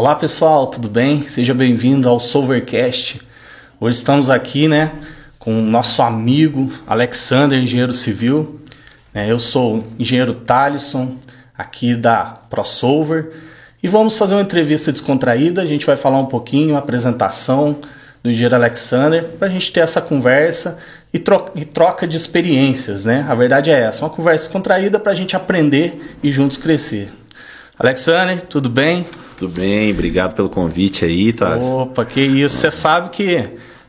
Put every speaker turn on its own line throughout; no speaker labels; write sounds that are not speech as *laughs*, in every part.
Olá pessoal, tudo bem? Seja bem-vindo ao Solvercast. Hoje estamos aqui, né, com o nosso amigo Alexander, engenheiro civil. É, eu sou o engenheiro Talisson, aqui da ProSolver, e vamos fazer uma entrevista descontraída. A gente vai falar um pouquinho, a apresentação do engenheiro Alexander, para a gente ter essa conversa e e troca de experiências, né? A verdade é essa, uma conversa descontraída para a gente aprender e juntos crescer. Alexander, tudo bem?
Tudo bem, obrigado pelo convite aí, tá?
Opa, que isso. Você sabe que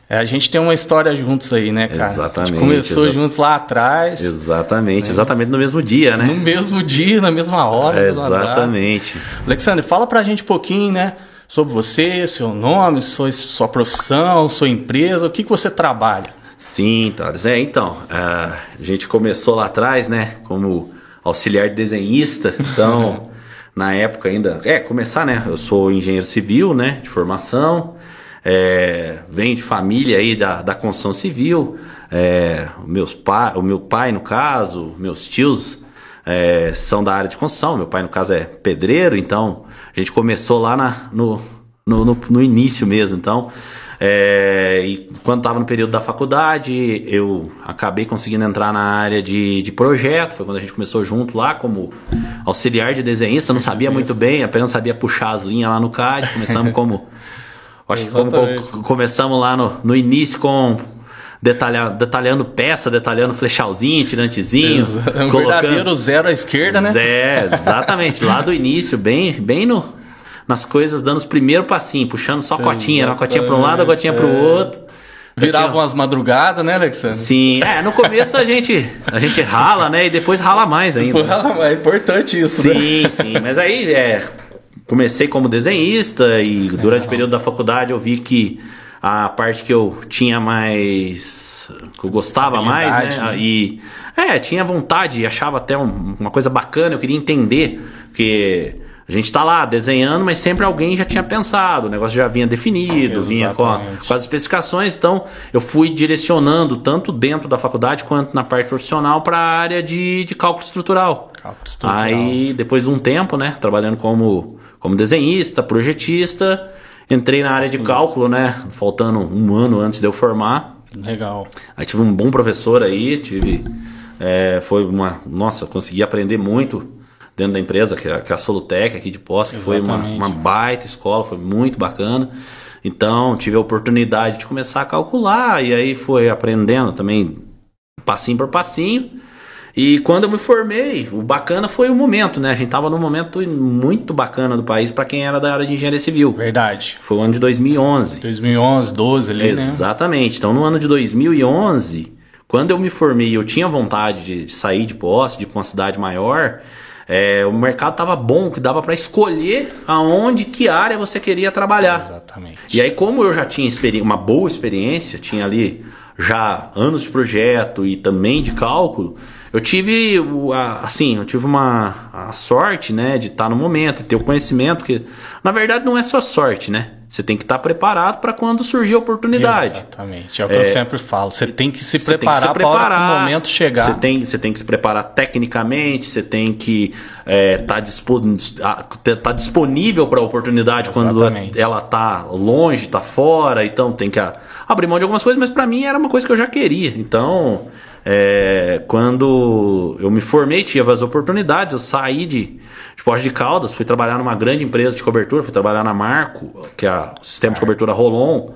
é, a gente tem uma história juntos aí, né, cara?
Exatamente.
A gente começou
exa
juntos lá atrás.
Exatamente, né? exatamente no mesmo dia, né?
No mesmo dia, na mesma hora.
É, exatamente.
Alexandre, fala pra gente um pouquinho, né? Sobre você, seu nome, sua, sua profissão, sua empresa, o que, que você trabalha?
Sim, Thales. É, então, a gente começou lá atrás, né? Como auxiliar de desenhista. Então, *laughs* na época ainda. É, começar, né? Eu sou engenheiro civil, né? De formação. É, venho de família aí da, da construção civil. É, meus pa, o meu pai, no caso, meus tios é, são da área de construção. Meu pai, no caso, é pedreiro, então a gente começou lá na, no, no, no, no início mesmo. Então, é, e quando estava no período da faculdade, eu acabei conseguindo entrar na área de, de projeto. Foi quando a gente começou junto lá como auxiliar de desenhista. Não sabia muito bem, apenas sabia puxar as linhas lá no CAD. Começamos como. *laughs* acho que como, começamos lá no, no início com detalha, detalhando peça, detalhando flechalzinho, tirantezinho.
Um verdadeiro zero à esquerda, né?
É, exatamente. lá do início, bem, bem no nas coisas, dando os primeiros passinhos, puxando só cotinha, uma cotinha para um lado, a cotinha para o
é.
outro.
Viravam as madrugadas, né, Alexandre?
Sim, é, no começo a gente, a gente rala, né, e depois rala mais ainda.
Rala mais, é importante isso,
sim,
né?
Sim, mas aí é, comecei como desenhista e durante o período da faculdade eu vi que a parte que eu tinha mais. que eu gostava mais, né? né? E. É, tinha vontade, achava até um, uma coisa bacana, eu queria entender, porque a gente está lá desenhando, mas sempre alguém já tinha pensado, o negócio já vinha definido, Exatamente. vinha com, a, com, as especificações. Então, eu fui direcionando tanto dentro da faculdade quanto na parte profissional para a área de, de cálculo estrutural.
Cálculo estrutural.
Aí, depois de um tempo, né, trabalhando como, como desenhista, projetista, entrei na área de cálculo, né, faltando um ano antes de eu formar.
Legal.
Aí tive um bom professor aí, tive. É, foi uma. Nossa, consegui aprender muito dentro da empresa, que é, que é a Solutec aqui de Posse, que foi uma, uma baita escola, foi muito bacana. Então, tive a oportunidade de começar a calcular, e aí foi aprendendo também passinho por passinho. E quando eu me formei, o bacana foi o momento, né? A gente tava num momento muito bacana do país para quem era da área de engenharia civil.
Verdade.
Foi o ano de 2011.
2011, 12 ali,
Exatamente. né? Exatamente. Então, no ano de 2011, quando eu me formei, eu tinha vontade de, de sair de posse, de ir pra uma cidade maior. É, o mercado estava bom, que dava para escolher aonde, que área você queria trabalhar.
Exatamente.
E aí, como eu já tinha uma boa experiência, tinha ali já anos de projeto e também de cálculo, eu tive assim, eu tive uma a sorte, né, de estar no momento e ter o conhecimento que na verdade não é só sorte, né? Você tem que estar preparado para quando surgir a oportunidade.
Exatamente. É o que é, eu sempre falo. Você tem que se preparar para o momento chegar.
Você tem, você tem que se preparar tecnicamente, você tem que estar é, tá disponível, tá disponível para a oportunidade Exatamente. quando ela está longe, está fora. Então tem que abrir mão de algumas coisas, mas para mim era uma coisa que eu já queria. Então, é, quando eu me formei, tive as oportunidades, eu saí de de de Caldas, fui trabalhar numa grande empresa de cobertura, fui trabalhar na Marco, que é o sistema de cobertura Rolon,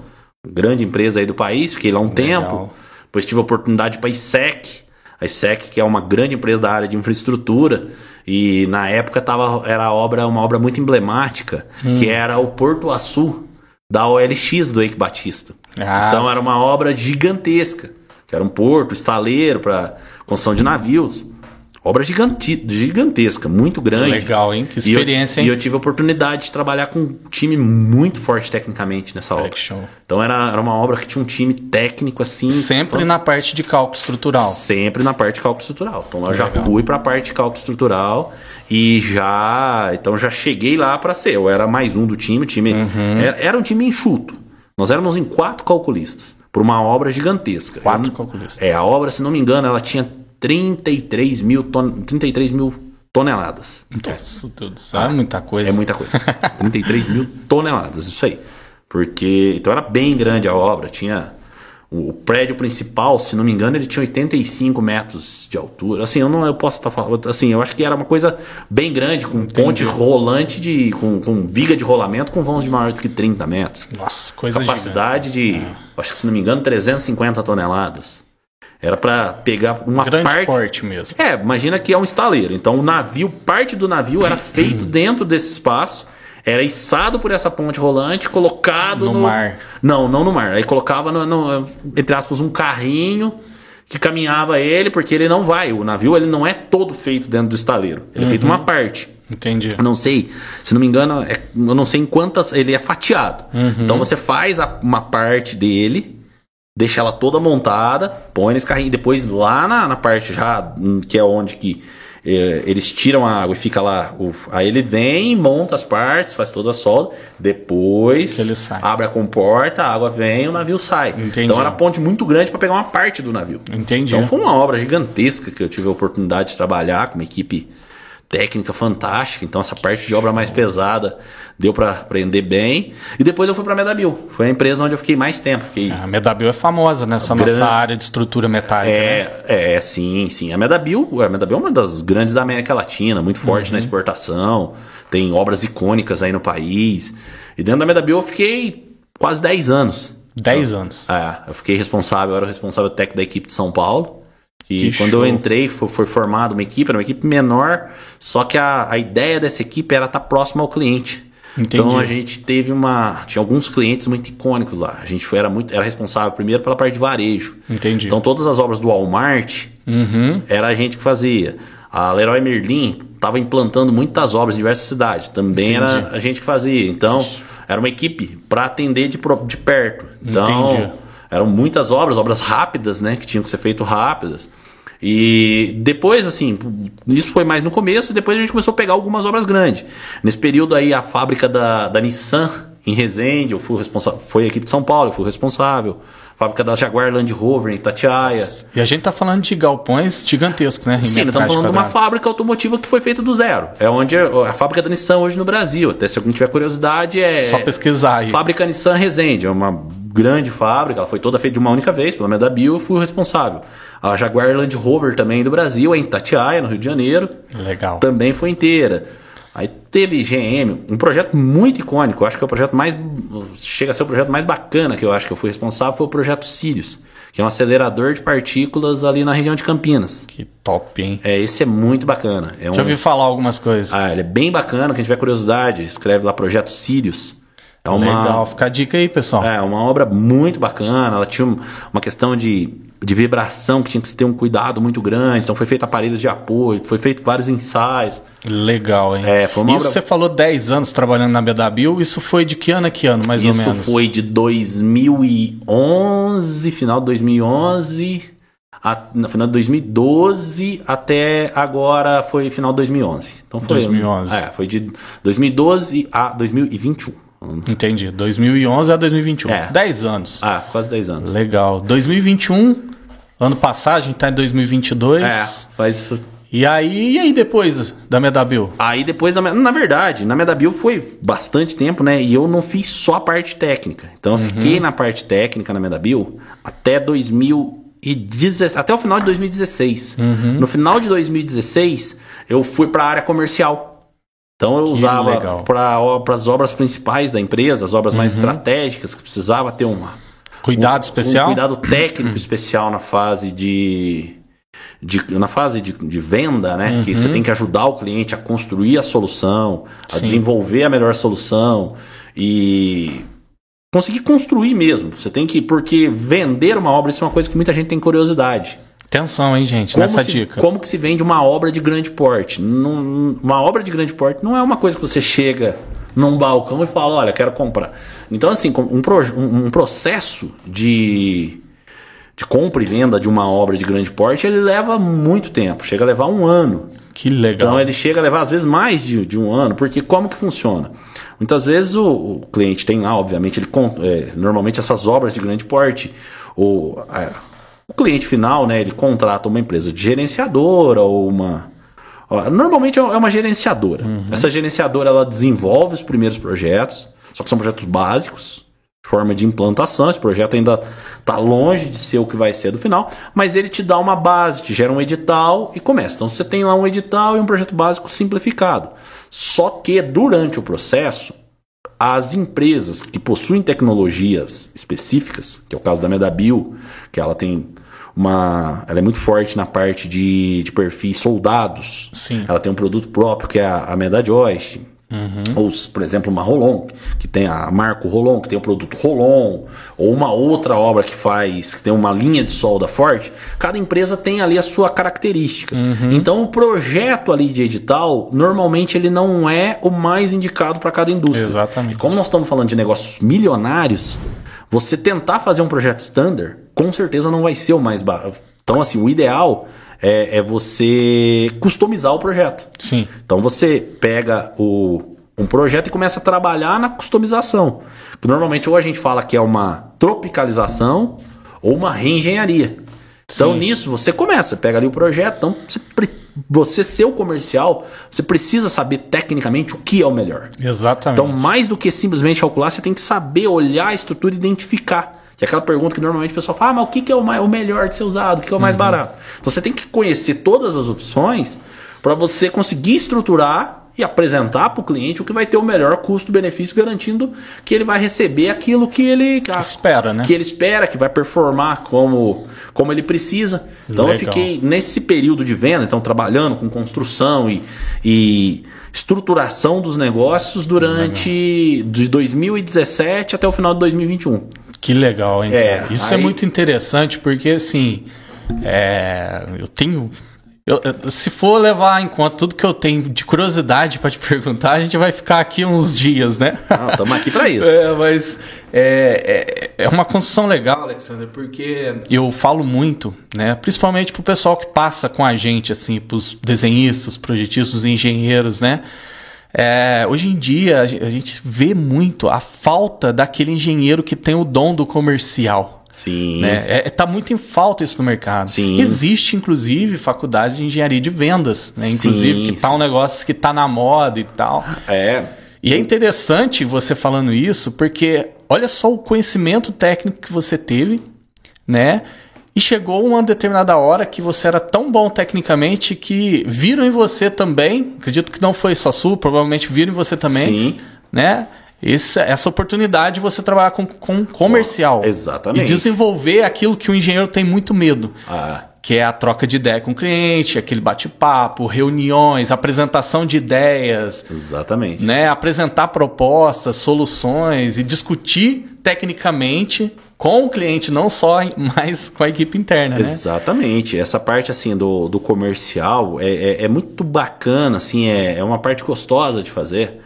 grande empresa aí do país, fiquei lá um Legal. tempo. Depois tive a oportunidade para a ISEC, a ISEC, que é uma grande empresa da área de infraestrutura, e na época tava, era obra, uma obra muito emblemática, hum. que era o Porto Açu da OLX do Eike Batista. Ah, então era uma obra gigantesca, que era um porto, estaleiro para construção de navios. Obra gigante, gigantesca, muito grande.
Legal, hein? Que experiência,
e
eu,
hein? E eu tive a oportunidade de trabalhar com um time muito forte tecnicamente nessa obra.
Show.
Então era, era uma obra que tinha um time técnico assim.
Sempre na parte de cálculo estrutural.
Sempre na parte de cálculo estrutural. Então eu já fui para a parte de cálculo estrutural e já. Então já cheguei lá para ser. Eu era mais um do time. Time uhum. era, era um time enxuto. Nós éramos em quatro calculistas. Por uma obra gigantesca.
Quatro calculistas.
É, a obra, se não me engano, ela tinha 33 mil, ton 33 mil toneladas.
Nossa, tudo isso é muita coisa.
É muita coisa. 33 mil toneladas, isso aí. Porque, então era bem grande a obra, tinha o prédio principal, se não me engano, ele tinha 85 metros de altura. Assim, eu não eu posso estar falando. Assim, eu acho que era uma coisa bem grande, com Entendi. ponte rolante de. Com, com, viga de rolamento com vãos de maior do que 30 metros.
Nossa, coisa
Capacidade gigante. de, é. acho que se não me engano, 350 toneladas. Era para pegar uma
Grande
parte.
porte mesmo.
É, imagina que é um estaleiro. Então o navio, parte do navio era feito dentro desse espaço era içado por essa ponte rolante, colocado
no, no... mar.
Não, não no mar. Aí colocava, no, no, entre aspas, um carrinho que caminhava ele, porque ele não vai. O navio ele não é todo feito dentro do estaleiro. Ele uhum. é feito uma parte.
Entendi.
Não sei, se não me engano, é, eu não sei em quantas. Ele é fatiado. Uhum. Então você faz a, uma parte dele, deixa ela toda montada, põe nesse carrinho. Depois lá na, na parte já, hum, que é onde que eles tiram a água e fica lá. Aí ele vem, monta as partes, faz toda a solda, depois abre a comporta, a água vem, o navio sai. Entendi. Então era ponte muito grande para pegar uma parte do navio.
Entendi.
Então foi uma obra gigantesca que eu tive a oportunidade de trabalhar com uma equipe técnica fantástica. Então essa parte de obra mais pesada deu para aprender bem. E depois eu fui para a Medabil. Foi a empresa onde eu fiquei mais tempo. Fiquei...
A Medabil é famosa nessa nossa área de estrutura metálica.
É,
né?
é, sim, sim. A Medabil, a Medabil é uma das grandes da América Latina, muito forte uhum. na exportação. Tem obras icônicas aí no país. E dentro da Medabil eu fiquei quase 10 anos.
10 anos.
É, eu fiquei responsável, eu era o responsável técnico da equipe de São Paulo. E que quando show. eu entrei, foi, foi formada uma equipe, era uma equipe menor, só que a, a ideia dessa equipe era estar próximo ao cliente. Entendi. Então a gente teve uma. Tinha alguns clientes muito icônicos lá. A gente foi, era, muito, era responsável primeiro pela parte de varejo.
Entendi.
Então todas as obras do Walmart
uhum.
era a gente que fazia. A Leroy Merlin estava implantando muitas obras em diversas cidades. Também Entendi. era a gente que fazia. Então, era uma equipe para atender de, de perto. Então, Entendi. Eram muitas obras, obras rápidas, né? Que tinham que ser feitas rápidas. E depois, assim, isso foi mais no começo, depois a gente começou a pegar algumas obras grandes. Nesse período aí, a fábrica da, da Nissan em Resende, eu fui responsável, foi a equipe de São Paulo, eu fui responsável. Fábrica da Jaguar Land Rover em Itatiaia. Nossa.
E a gente tá falando de galpões gigantescos, né?
Sim, nós estamos falando de uma fábrica automotiva que foi feita do zero. É onde é a fábrica da Nissan hoje no Brasil. Até se alguém tiver curiosidade, é.
Só pesquisar aí.
Fábrica Nissan Resende. É uma grande fábrica, ela foi toda feita de uma única vez, pelo menos da Bio, eu fui o responsável. A Jaguar Land Rover também do Brasil, em Itatiaia, no Rio de Janeiro.
Legal.
Também foi inteira. Aí teve GM, um projeto muito icônico, eu acho que é o projeto mais. Chega a ser o projeto mais bacana que eu acho que eu fui responsável, foi o projeto Sirius, que é um acelerador de partículas ali na região de Campinas.
Que top, hein?
É, esse é muito bacana. É
um... Já ouvi falar algumas coisas.
Ah, ele é bem bacana, quem tiver curiosidade, escreve lá projeto Sirius.
É uma, Legal, fica a dica aí, pessoal.
É, uma obra muito bacana. Ela tinha uma questão de, de vibração que tinha que ter um cuidado muito grande. Então foi feito aparelhos de apoio, foi feito vários ensaios.
Legal, hein?
É, foi uma
isso
obra...
você falou 10 anos trabalhando na BW, isso foi de que ano a que ano, mais
isso
ou menos?
Isso foi de 2011, final de 2011, a, no final de 2012 até agora foi final de 2011. Então foi
2011.
É, foi de 2012 a 2021.
Entendi. 2011 a 2021. É. 10 anos.
Ah, quase 10 anos.
Legal. 2021, ano passado, a gente tá em 2022. É,
faz...
E aí, e aí depois da Medabil?
Aí depois da Na verdade, na Medabil foi bastante tempo, né? E eu não fiz só a parte técnica. Então eu uhum. fiquei na parte técnica na Medabil até 2016, até o final de 2016. Uhum. No final de 2016, eu fui para a área comercial. Então eu que usava para as obras principais da empresa, as obras uhum. mais estratégicas, que precisava ter uma,
cuidado
um,
especial.
Um cuidado técnico uhum. especial na fase de, de na fase de, de venda, né? Uhum. Que você tem que ajudar o cliente a construir a solução, a Sim. desenvolver a melhor solução e conseguir construir mesmo. Você tem que. Porque vender uma obra, isso é uma coisa que muita gente tem curiosidade.
Atenção, hein, gente, como nessa
se,
dica.
Como que se vende uma obra de grande porte? Uma obra de grande porte não é uma coisa que você chega num balcão e fala, olha, quero comprar. Então, assim, um, um, um processo de, de compra e venda de uma obra de grande porte, ele leva muito tempo, chega a levar um ano.
Que legal.
Então ele chega a levar às vezes mais de, de um ano, porque como que funciona? Muitas vezes o, o cliente tem lá, obviamente, ele é, normalmente essas obras de grande porte, o, a, o cliente final, né, ele contrata uma empresa de gerenciadora ou uma, Normalmente é uma gerenciadora. Uhum. Essa gerenciadora ela desenvolve os primeiros projetos, só que são projetos básicos, de forma de implantação. Esse projeto ainda está longe de ser o que vai ser do final, mas ele te dá uma base, te gera um edital e começa. Então você tem lá um edital e um projeto básico simplificado. Só que durante o processo, as empresas que possuem tecnologias específicas, que é o caso da Medabil, que ela tem uma. Ela é muito forte na parte de, de perfis soldados.
Sim.
Ela tem um produto próprio que é a, a MedaJoyst. Uhum. Ou, por exemplo, uma Rolon, que tem a Marco Rolon, que tem o produto Rolon, ou uma outra obra que faz, que tem uma linha de solda forte, cada empresa tem ali a sua característica. Uhum. Então, o projeto ali de edital, normalmente ele não é o mais indicado para cada indústria.
Exatamente.
E como nós estamos falando de negócios milionários, você tentar fazer um projeto standard, com certeza não vai ser o mais barato. Então, assim, o ideal é, é, você customizar o projeto.
Sim.
Então, você pega o, um projeto e começa a trabalhar na customização. Que normalmente ou a gente fala que é uma tropicalização ou uma reengenharia. Então, Sim. nisso, você começa, pega ali o projeto, então você você ser o comercial, você precisa saber tecnicamente o que é o melhor.
Exatamente.
Então, mais do que simplesmente calcular, você tem que saber olhar a estrutura e identificar. Que é aquela pergunta que normalmente o pessoal fala, ah, mas o que é o, melhor de ser usado? O que é o mais uhum. barato? Então você tem que conhecer todas as opções para você conseguir estruturar e apresentar para o cliente o que vai ter o melhor custo-benefício, garantindo que ele vai receber aquilo que ele
espera, né?
Que ele espera, que vai performar como, como ele precisa. Então Legal. eu fiquei nesse período de venda, então trabalhando com construção e, e estruturação dos negócios durante Legal. de 2017 até o final de 2021.
Que legal, hein? É, Isso é aí... é muito interessante porque assim, é, eu tenho eu, se for levar em conta tudo que eu tenho de curiosidade para te *laughs* perguntar, a gente vai ficar aqui uns dias, né?
Estamos aqui para isso. *laughs*
é, mas é, é, é, uma construção legal, Alexander, porque eu falo muito, né? Principalmente pro pessoal que passa com a gente, assim, pros desenhistas, projetistas, engenheiros, né? É, hoje em dia a gente vê muito a falta daquele engenheiro que tem o dom do comercial.
Sim.
Né? É, tá muito em falta isso no mercado.
Sim.
Existe, inclusive, faculdade de engenharia de vendas, né? Inclusive, sim, que tá um negócio que tá na moda e tal.
É.
E é interessante você falando isso, porque olha só o conhecimento técnico que você teve, né? E chegou uma determinada hora que você era tão bom tecnicamente que viram em você também, acredito que não foi só sua, provavelmente viram em você também,
Sim.
né? essa, essa oportunidade de você trabalhar com, com comercial.
exatamente.
E desenvolver aquilo que o engenheiro tem muito medo.
Ah.
Que é a troca de ideia com o cliente, aquele bate-papo, reuniões, apresentação de ideias.
Exatamente.
Né? Apresentar propostas, soluções e discutir tecnicamente com o cliente, não só, *laughs* mas com a equipe interna, né?
Exatamente. Essa parte assim do, do comercial é, é, é muito bacana, assim, é, é uma parte gostosa de fazer.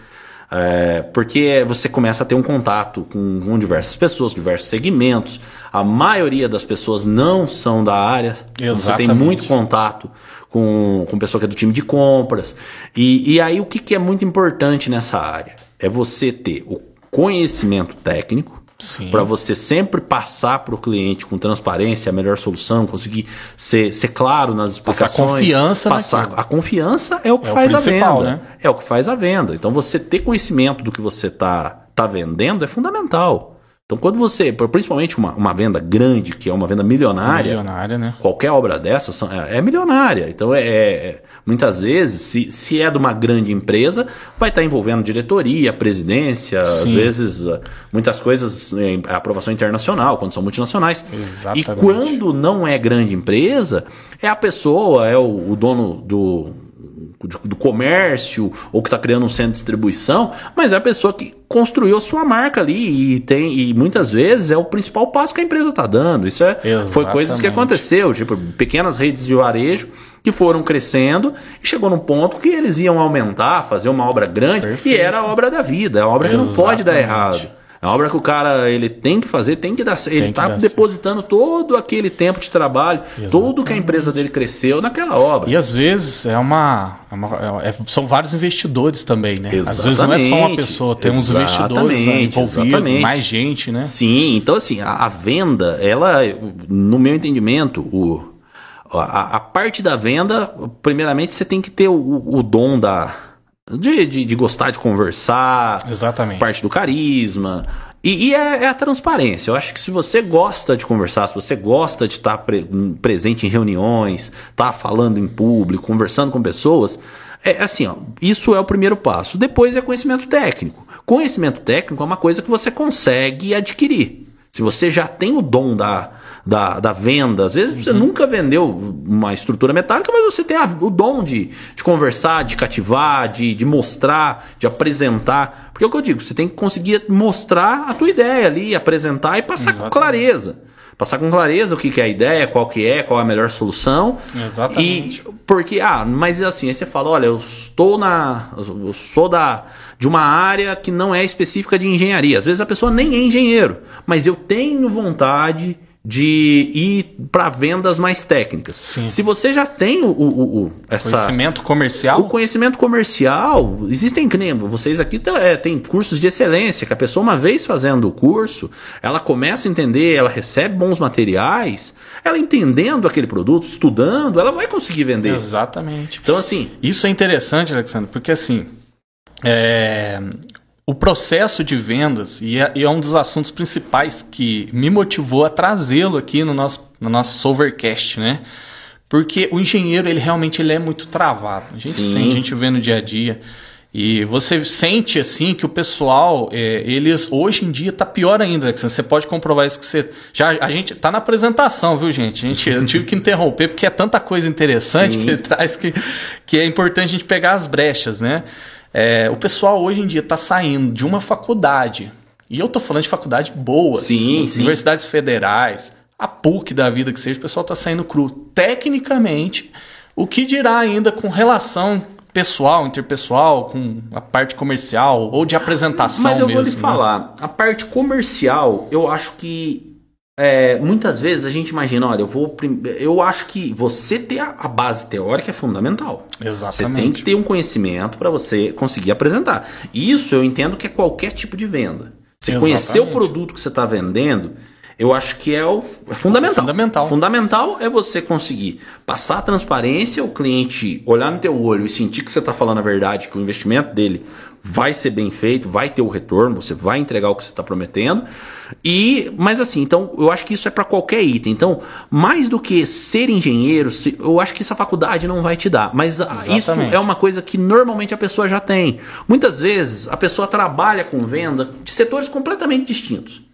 É, porque você começa a ter um contato com, com, diversas pessoas, diversos segmentos. A maioria das pessoas não são da área.
Exatamente.
Você tem muito contato com, com pessoa que é do time de compras. E, e aí o que, que é muito importante nessa área? É você ter o conhecimento técnico para você sempre passar para o cliente com transparência a melhor solução, conseguir ser, ser claro nas explicações.
Passar confiança
passar A confiança é o que é faz o a venda. Né? É o que faz a venda. Então você ter conhecimento do que você está tá vendendo é fundamental. Então, quando você, principalmente uma, uma venda grande, que é uma venda milionária,
milionária né?
qualquer obra dessa é, é milionária. Então, é, é, muitas vezes, se, se é de uma grande empresa, vai estar envolvendo diretoria, presidência, Sim. às vezes, ah, muitas coisas, aprovação internacional, quando são multinacionais.
Exatamente.
E quando não é grande empresa, é a pessoa, é o, o dono do do comércio ou que está criando um centro de distribuição, mas é a pessoa que construiu a sua marca ali e tem e muitas vezes é o principal passo que a empresa está dando. Isso é, foi coisas que aconteceu, tipo pequenas redes de varejo que foram crescendo e chegou num ponto que eles iam aumentar, fazer uma obra grande Perfeito. e era a obra da vida, a obra Exatamente. que não pode dar errado. É uma obra que o cara ele tem que fazer, tem que dar Ele está depositando todo aquele tempo de trabalho, Exatamente. tudo que a empresa dele cresceu naquela obra.
E às vezes é uma. É uma é, são vários investidores também, né?
Exatamente.
Às vezes não é só uma pessoa, tem uns investidores né, envolvidos, Exatamente. mais gente, né?
Sim, então assim, a, a venda, ela, no meu entendimento, o A, a, parte da venda, primeiramente, você tem que ter o, o dom da. De, de, de, gostar de conversar.
Exatamente.
Parte do carisma. E, e é, é, a transparência. Eu acho que se você gosta de conversar, se você gosta de estar pre, presente em reuniões, estar tá falando em público, conversando com pessoas, é assim, ó, isso é o primeiro passo. Depois é conhecimento técnico. Conhecimento técnico é uma coisa que você consegue adquirir. Se você já tem o dom da, da, da venda. Às vezes você uhum. nunca vendeu uma estrutura metálica, mas você tem a, o dom de, de conversar, de cativar, de, de mostrar, de apresentar. Porque é o que eu digo, você tem que conseguir mostrar a tua ideia ali, apresentar e passar Exatamente. com clareza passar com clareza o que, que é a ideia, qual que é, qual é a melhor solução.
Exatamente.
E porque, ah, mas assim, aí você fala, olha, eu estou na. Eu sou da de uma área que não é específica de engenharia. Às vezes a pessoa nem é engenheiro, mas eu tenho vontade de ir para vendas mais técnicas. Sim. Se você já tem o, o, o essa,
conhecimento comercial,
o conhecimento comercial existem vocês aqui é, tem cursos de excelência que a pessoa uma vez fazendo o curso, ela começa a entender, ela recebe bons materiais, ela entendendo aquele produto, estudando, ela vai conseguir vender.
Exatamente.
Então assim,
isso é interessante, Alexandre, porque assim é, o processo de vendas, e é, e é, um dos assuntos principais que me motivou a trazê-lo aqui no nosso, no nosso Solvercast, né? Porque o engenheiro, ele realmente ele é muito travado. A gente Sim. sente, a gente vê no dia a dia. E você sente assim que o pessoal, é, eles hoje em dia tá pior ainda, Alexandre. Você pode comprovar isso que você. Já a gente tá na apresentação, viu, gente? A gente eu tive que interromper porque é tanta coisa interessante Sim. que ele traz que, que é importante a gente pegar as brechas, né? É, o pessoal hoje em dia está saindo de uma faculdade, e eu estou falando de faculdade boas,
sim,
universidades sim. federais, a PUC da vida que seja, o pessoal está saindo cru. Tecnicamente, o que dirá ainda com relação pessoal, interpessoal, com a parte comercial ou de apresentação
Mas eu
mesmo,
vou lhe
né?
falar, a parte comercial, eu acho que é, muitas vezes a gente imagina, olha, eu vou. Eu acho que você ter a, base teórica é fundamental.
Exatamente.
Você tem que ter um conhecimento para você conseguir apresentar. Isso eu entendo que é qualquer tipo de venda. Você Exatamente. conhecer o produto que você está vendendo, eu acho que é o é fundamental.
Fundamental.
Fundamental é você conseguir passar a transparência, o cliente olhar no teu olho e sentir que você está falando a verdade, que o investimento dele vai ser bem feito, vai ter o retorno, você vai entregar o que você está prometendo. E, mas assim, então eu acho que isso é para qualquer item. Então, mais do que ser engenheiro, eu acho que essa faculdade não vai te dar. Mas Exatamente. isso é uma coisa que normalmente a pessoa já tem. Muitas vezes a pessoa trabalha com venda de setores completamente distintos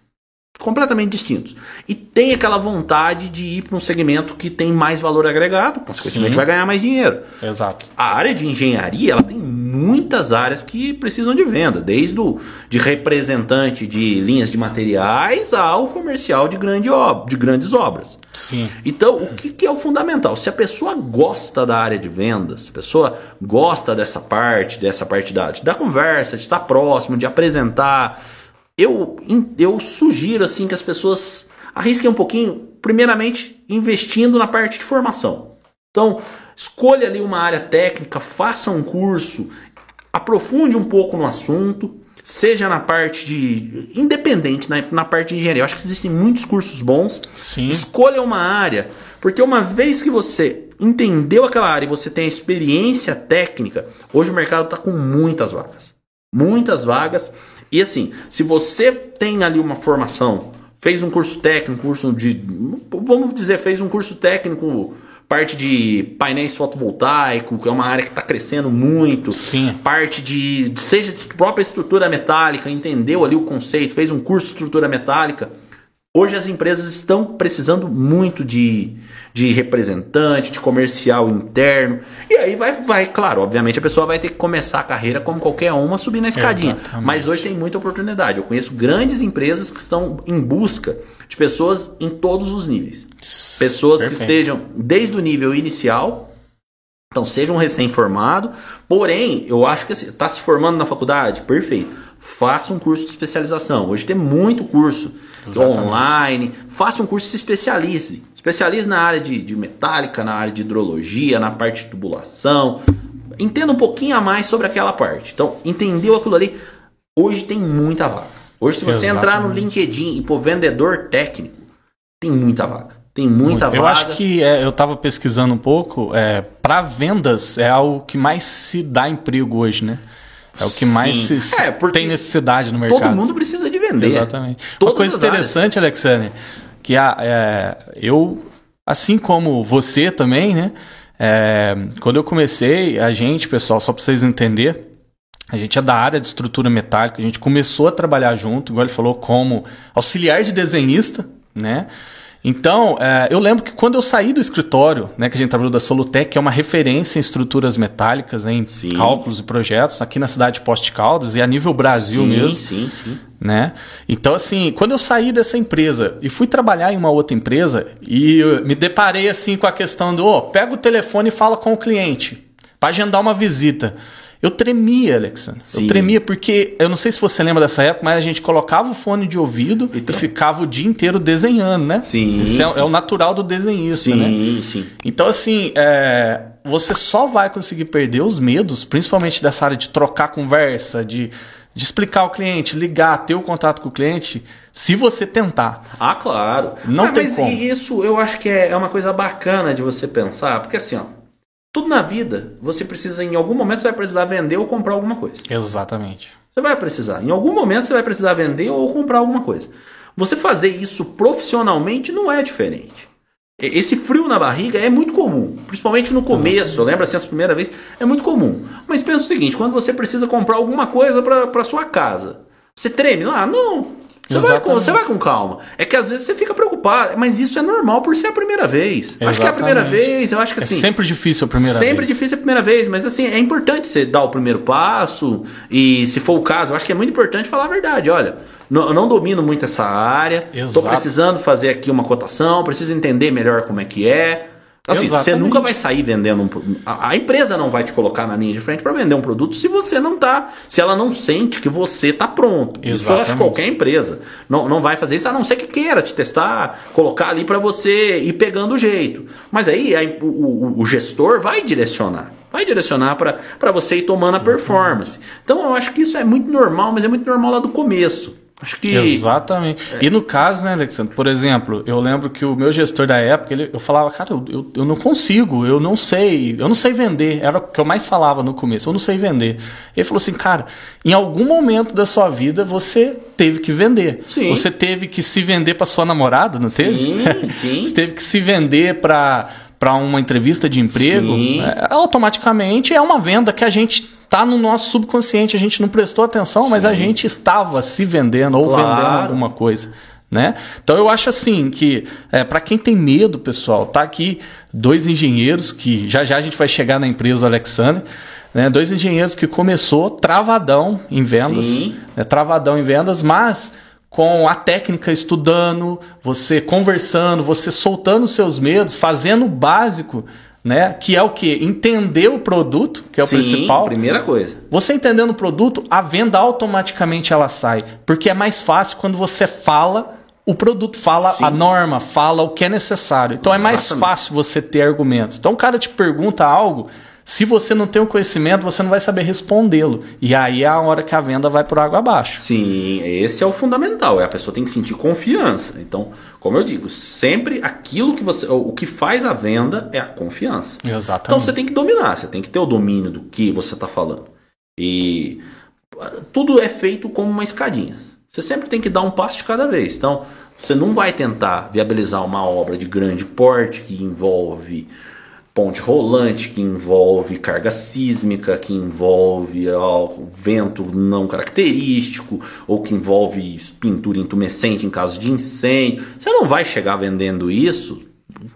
completamente distintos. E tem aquela vontade de ir para um segmento que tem mais valor agregado, consequentemente Sim. vai ganhar mais dinheiro.
Exato.
A área de engenharia, ela tem muitas áreas que precisam de venda, desde o de representante de linhas de materiais ao comercial de, grande ob de grandes obras.
Sim.
Então, o que, que é o fundamental? Se a pessoa gosta da área de vendas, se a pessoa gosta dessa parte, dessa parte da, da conversa, de estar próximo, de apresentar eu, eu sugiro assim que as pessoas arrisquem um pouquinho, primeiramente investindo na parte de formação. Então, escolha ali uma área técnica, faça um curso, aprofunde um pouco no assunto, seja na parte de. independente, na, na parte de engenharia. Eu acho que existem muitos cursos bons.
Sim.
Escolha uma área, porque uma vez que você entendeu aquela área e você tem a experiência técnica, hoje o mercado está com muitas vagas. Muitas vagas. E assim, se você tem ali uma formação, fez um curso técnico, curso de. Vamos dizer, fez um curso técnico, parte de painéis fotovoltaicos, que é uma área que está crescendo muito.
Sim.
Parte de. seja de própria estrutura metálica, entendeu ali o conceito, fez um curso de estrutura metálica. Hoje as empresas estão precisando muito de de representante, de comercial interno. E aí vai, vai, claro, obviamente a pessoa vai ter que começar a carreira como qualquer uma, subir na escadinha. Exatamente. Mas hoje tem muita oportunidade. Eu conheço grandes empresas que estão em busca de pessoas em todos os níveis. Pessoas Perfeito. que estejam desde o nível inicial então, seja um recém-formado, porém, eu acho que está assim, se formando na faculdade, perfeito. Faça um curso de especialização. Hoje tem muito curso Exatamente. online. Faça um curso e se especialize. Especialize na área de, de metálica, na área de hidrologia, na parte de tubulação. Entenda um pouquinho a mais sobre aquela parte. Então, entendeu aquilo ali? Hoje tem muita vaga. Hoje, se você Exatamente. entrar no LinkedIn e pôr vendedor técnico, tem muita vaga. Tem muita
eu
vaga.
Eu acho que é, eu estava pesquisando um pouco. É, para vendas é algo que mais se dá emprego hoje, né? É o que mais se, se é, tem necessidade no mercado.
Todo mundo precisa de vender.
Exatamente. Todas Uma coisa interessante, áreas. Alexandre, que a, é, eu, assim como você também, né? É, quando eu comecei, a gente, pessoal, só para vocês entenderem, a gente é da área de estrutura metálica, a gente começou a trabalhar junto, igual ele falou, como auxiliar de desenhista, né? Então, é, eu lembro que quando eu saí do escritório, né, que a gente trabalhou da Solutec, que é uma referência em estruturas metálicas, né, em sim. cálculos e projetos, aqui na cidade de Poste Caldas e a nível Brasil
sim,
mesmo.
Sim, sim,
né? Então, assim, quando eu saí dessa empresa e fui trabalhar em uma outra empresa e me deparei assim com a questão do, oh, pega o telefone e fala com o cliente para agendar uma visita. Eu tremia, Alexandre. Sim. Eu tremia porque, eu não sei se você lembra dessa época, mas a gente colocava o fone de ouvido então. e ficava o dia inteiro desenhando, né?
Sim.
Isso é,
sim.
é, o natural do desenhista,
sim,
né?
Sim, sim.
Então, assim, é, você só vai conseguir perder os medos, principalmente dessa área de trocar conversa, de, de explicar ao cliente, ligar, ter o contato com o cliente, se você tentar.
Ah, claro.
Não
ah,
tem
mas
como.
isso eu acho que é, é uma coisa bacana de você pensar, porque assim, ó, tudo na vida, você precisa, em algum momento, você vai precisar vender ou comprar alguma coisa.
Exatamente.
Você vai precisar. Em algum momento, você vai precisar vender ou comprar alguma coisa. Você fazer isso profissionalmente não é diferente. Esse frio na barriga é muito comum, principalmente no começo. Lembra assim, as primeiras vezes? É muito comum. Mas pensa o seguinte: quando você precisa comprar alguma coisa para sua casa, você treme lá? Não. Você vai, com, você vai com calma. É que às vezes você fica preocupado, mas isso é normal por ser a primeira vez. Exatamente. Acho que é a primeira vez, eu acho que é assim.
É sempre difícil a primeira
sempre
vez.
Sempre difícil a primeira vez, mas assim, é importante você dar o primeiro passo e se for o caso, eu acho que é muito importante falar a verdade. Olha, não, eu não domino muito essa área, estou precisando fazer aqui uma cotação, preciso entender melhor como é que é. Assim, Exatamente. você nunca vai sair vendendo um a, a empresa não vai te colocar na linha de frente para vender um produto se você não tá, se ela não sente que você tá pronto. Exatamente. Isso eu acho que qualquer empresa não, não vai fazer isso, a não ser que queira te testar, colocar ali para você ir pegando o jeito. Mas aí a, o, o, o gestor vai direcionar vai direcionar para você ir tomando a performance. Então eu acho que isso é muito normal, mas é muito normal lá do começo. Acho que.
Exatamente. É. E no caso, né, Alexandre, por exemplo, eu lembro que o meu gestor da época, ele, eu falava, cara, eu, eu, eu, não consigo, eu não sei, eu não sei vender. Era o que eu mais falava no começo, eu não sei vender. Ele falou assim, cara, em algum momento da sua vida você teve que vender.
Sim.
Você teve que se vender para sua namorada, não teve?
Sim, *laughs* sim.
você teve que se vender para para uma entrevista de emprego, é, automaticamente é uma venda que a gente tá no nosso subconsciente, a gente não prestou atenção, Sim. mas a gente estava se vendendo ou claro. vendendo alguma coisa. Né? Então eu acho assim que é, para quem tem medo, pessoal, tá aqui dois engenheiros que já já a gente vai chegar na empresa do Alexandre, né? Dois engenheiros que começou travadão em vendas, né? travadão em vendas, mas com a técnica estudando, você conversando, você soltando seus medos, fazendo o básico né? Que é o que? Entender o produto, que é o
Sim,
principal.
primeira coisa.
Você entendendo o produto, a venda automaticamente ela sai. Porque é mais fácil quando você fala, o produto fala Sim. a norma, fala o que é necessário. Então Exatamente. é mais fácil você ter argumentos. Então o cara te pergunta algo, se você não tem o conhecimento, você não vai saber respondê-lo. E aí é a hora que a venda vai por água abaixo.
Sim, esse é o fundamental. É a pessoa tem que sentir confiança. Então, como eu digo, sempre aquilo que você. O que faz a venda é a confiança.
Exatamente.
Então você tem que dominar, você tem que ter o domínio do que você está falando. E tudo é feito como uma escadinha. Você sempre tem que dar um passo de cada vez. Então, você não vai tentar viabilizar uma obra de grande porte que envolve ponte rolante que envolve carga sísmica, que envolve ó, vento não característico, ou que envolve pintura intumescente em caso de incêndio. Você não vai chegar vendendo isso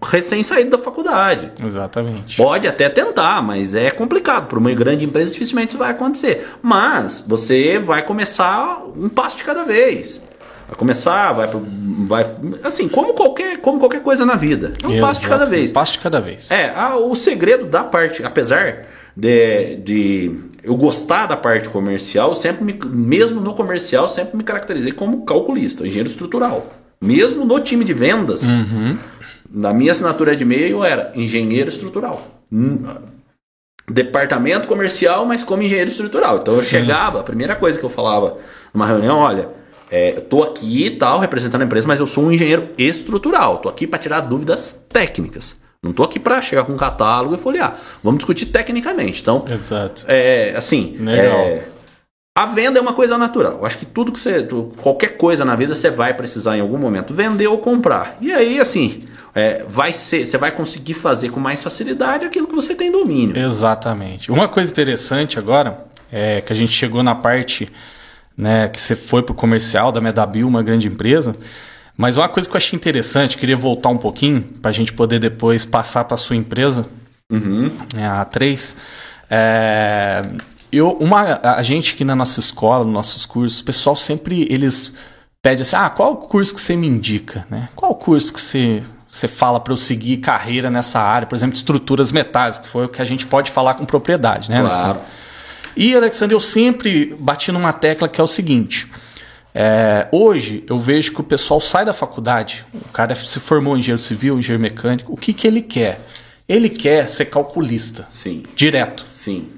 recém saído da faculdade.
Exatamente.
Pode até tentar, mas é complicado. Para uma grande empresa, dificilmente isso vai acontecer. Mas você vai começar um passo de cada vez. Vai começar, vai, vai assim, como qualquer, como qualquer coisa na vida. É um Exato, passo de cada vez.
Um passo de cada vez.
É, a, o segredo da parte, apesar de, de eu gostar da parte comercial, sempre me, mesmo no comercial, sempre me caracterizei como calculista, engenheiro estrutural. Mesmo no time de vendas,
uhum.
na minha assinatura de e-mail era engenheiro estrutural. Departamento comercial, mas como engenheiro estrutural. Então eu chegava, a primeira coisa que eu falava numa reunião, olha, é, tô aqui e tal, representando a empresa, mas eu sou um engenheiro estrutural. Tô aqui para tirar dúvidas técnicas. Não tô aqui para chegar com um catálogo e folhear. Vamos discutir tecnicamente. Então,
Exato.
é assim,
Legal.
é, a venda é uma coisa natural. Eu acho que tudo que você, qualquer coisa na vida você vai precisar em algum momento vender ou comprar. E aí, assim, é, vai ser, você vai conseguir fazer com mais facilidade aquilo que você tem domínio.
Exatamente. Uma coisa interessante agora é que a gente chegou na parte né, que você foi pro comercial da Medabil, uma grande empresa. Mas uma coisa que eu achei interessante, queria voltar um pouquinho para a gente poder depois passar para sua empresa, né, a A3. É, eu, uma, a gente aqui na nossa escola, nos nossos cursos, o pessoal sempre eles pede assim: ah, qual o curso que você me indica? Né? Qual o curso que você, você fala para eu seguir carreira nessa área? Por exemplo, estruturas metálicas, que foi o que a gente pode falar com propriedade, né,
Claro.
Alexandre? E, Alexandre, eu sempre bati numa tecla que é o seguinte. é, hoje eu vejo que o pessoal sai da faculdade, o cara se formou em engenheiro civil, engenheiro mecânico, o que, que ele quer? Ele quer ser calculista,
Sim,
direto.
sim.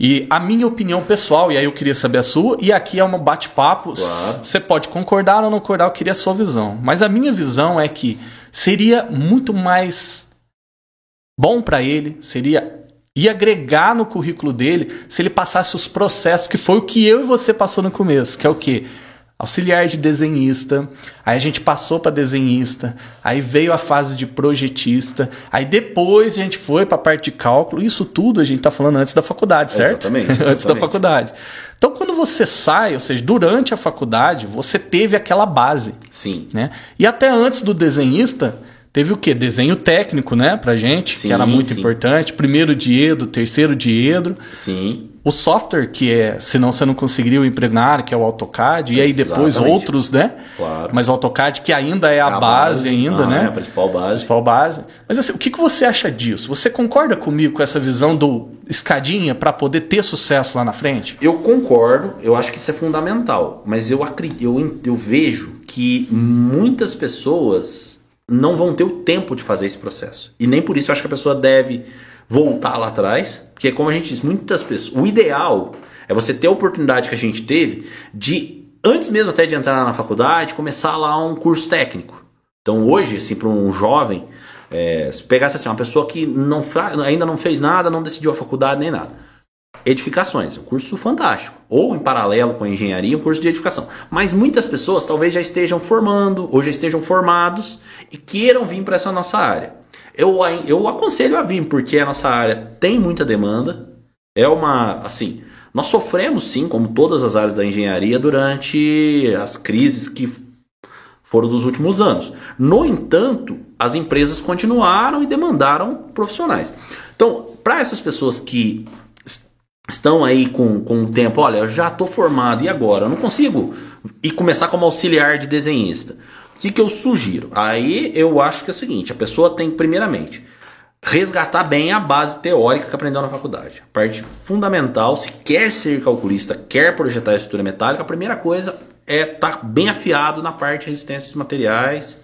E a minha opinião pessoal, e aí eu queria saber a sua, e aqui é um bate-papo.
Claro.
Você pode concordar ou não concordar, eu queria a sua visão. Mas a minha visão é que seria muito mais bom para ele, seria ia agregar no currículo dele se ele passasse os processos que foi o que eu e você passou no começo, que é o quê? Auxiliar de desenhista, aí a gente passou para desenhista, aí veio a fase de projetista, aí depois a gente foi para a parte de cálculo. Isso tudo a gente está falando antes da faculdade, certo?
Exatamente, *laughs*
antes da
exatamente.
faculdade. Então, quando você sai, ou seja, durante a faculdade, você teve aquela base
Sim.
né? E até antes do desenhista, teve o quê? Desenho técnico, né, pra gente,
Sim,
que era muito
sim.
importante. Primeiro diedro, terceiro diedro.
Sim.
O software, que é, senão você não conseguiria o emprego na área, que é o AutoCAD, e aí depois outros, né?
Claro.
Mas o AutoCAD, que ainda é a,
A
base, ainda,
ah,
né?
É a principal base.
Principal base. Mas assim, o que, que você acha disso? Você concorda comigo com essa visão do escadinha para poder ter sucesso lá na frente?
Eu concordo, eu acho que isso é fundamental, mas eu, acri- eu, eu vejo que muitas pessoas não vão ter o tempo de fazer esse processo. E nem por isso eu acho que a pessoa deve voltar lá atrás, porque como a gente diz, muitas pessoas. O ideal é você ter a oportunidade que a gente teve de, antes mesmo até de entrar na faculdade, começar lá um curso técnico. Então hoje, assim, para um jovem, é, se pegasse assim, uma pessoa que não ainda não fez nada, não decidiu a faculdade nem nada. Edificações, um curso fantástico. Ou em paralelo com a engenharia, um curso de edificação. Mas muitas pessoas talvez já estejam formando, ou já estejam formados e queiram vir para essa nossa área. Eu, eu aconselho a vir, porque a nossa área tem muita demanda. É uma, assim, nós sofremos sim, como todas as áreas da engenharia, durante as crises que foram dos últimos anos. No entanto, as empresas continuaram e demandaram profissionais. Então, para essas pessoas que estão aí com, com o tempo, olha, eu já estou formado, e agora? Eu não consigo ir começar como auxiliar de desenhista. O que, que eu sugiro? Aí eu acho que é o seguinte: a pessoa tem primeiramente, resgatar bem a base teórica que aprendeu na faculdade. A parte fundamental, se quer ser calculista, quer projetar a estrutura metálica, a primeira coisa é estar bem afiado na parte de resistência dos materiais,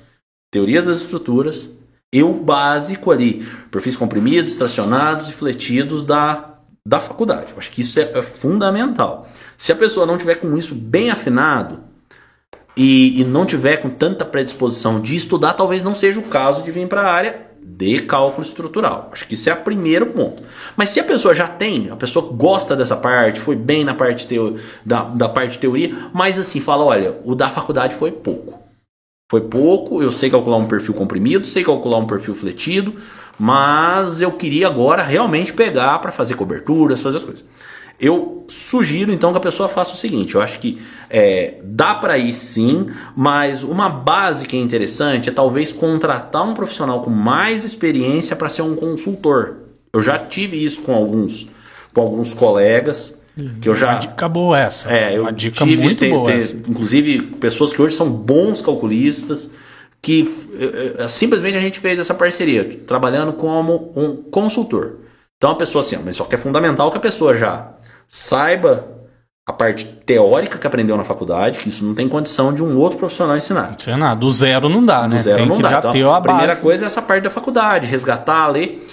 teorias das estruturas e o básico ali, perfis comprimidos, tracionados e fletidos da, da faculdade. Eu acho que isso é, é fundamental. Se a pessoa não tiver com isso bem afinado, e, e não tiver com tanta predisposição de estudar, talvez não seja o caso de vir para a área de cálculo estrutural. Acho que isso é o primeiro ponto. Mas se a pessoa já tem, a pessoa gosta dessa parte, foi bem na parte teo, da, da parte teoria, mas assim, fala, olha, o da faculdade foi pouco. Foi pouco, eu sei calcular um perfil comprimido, sei calcular um perfil fletido, mas eu queria agora realmente pegar para fazer coberturas, fazer as coisas. Eu sugiro então que a pessoa faça o seguinte: eu acho que é, dá para ir sim, mas uma base que é interessante é talvez contratar um profissional com mais experiência para ser um consultor. Eu já tive isso com alguns, com alguns colegas que eu já
Uma dica boa essa.
é, eu
Uma dica
tive,
muito
tem-
boa
tem. Inclusive, pessoas que hoje são bons calculistas, que eh, eh, simplesmente a gente fez essa parceria, trabalhando como um consultor. Então a pessoa assim, mas só que é fundamental que a pessoa já saiba a parte teórica que aprendeu na faculdade, que isso não tem condição de um outro profissional ensinar.
Lá, do zero não dá, né?
Do zero
Tem
não dá. Então,
ter
a primeira
base.
coisa é essa parte da faculdade, resgatar, ler.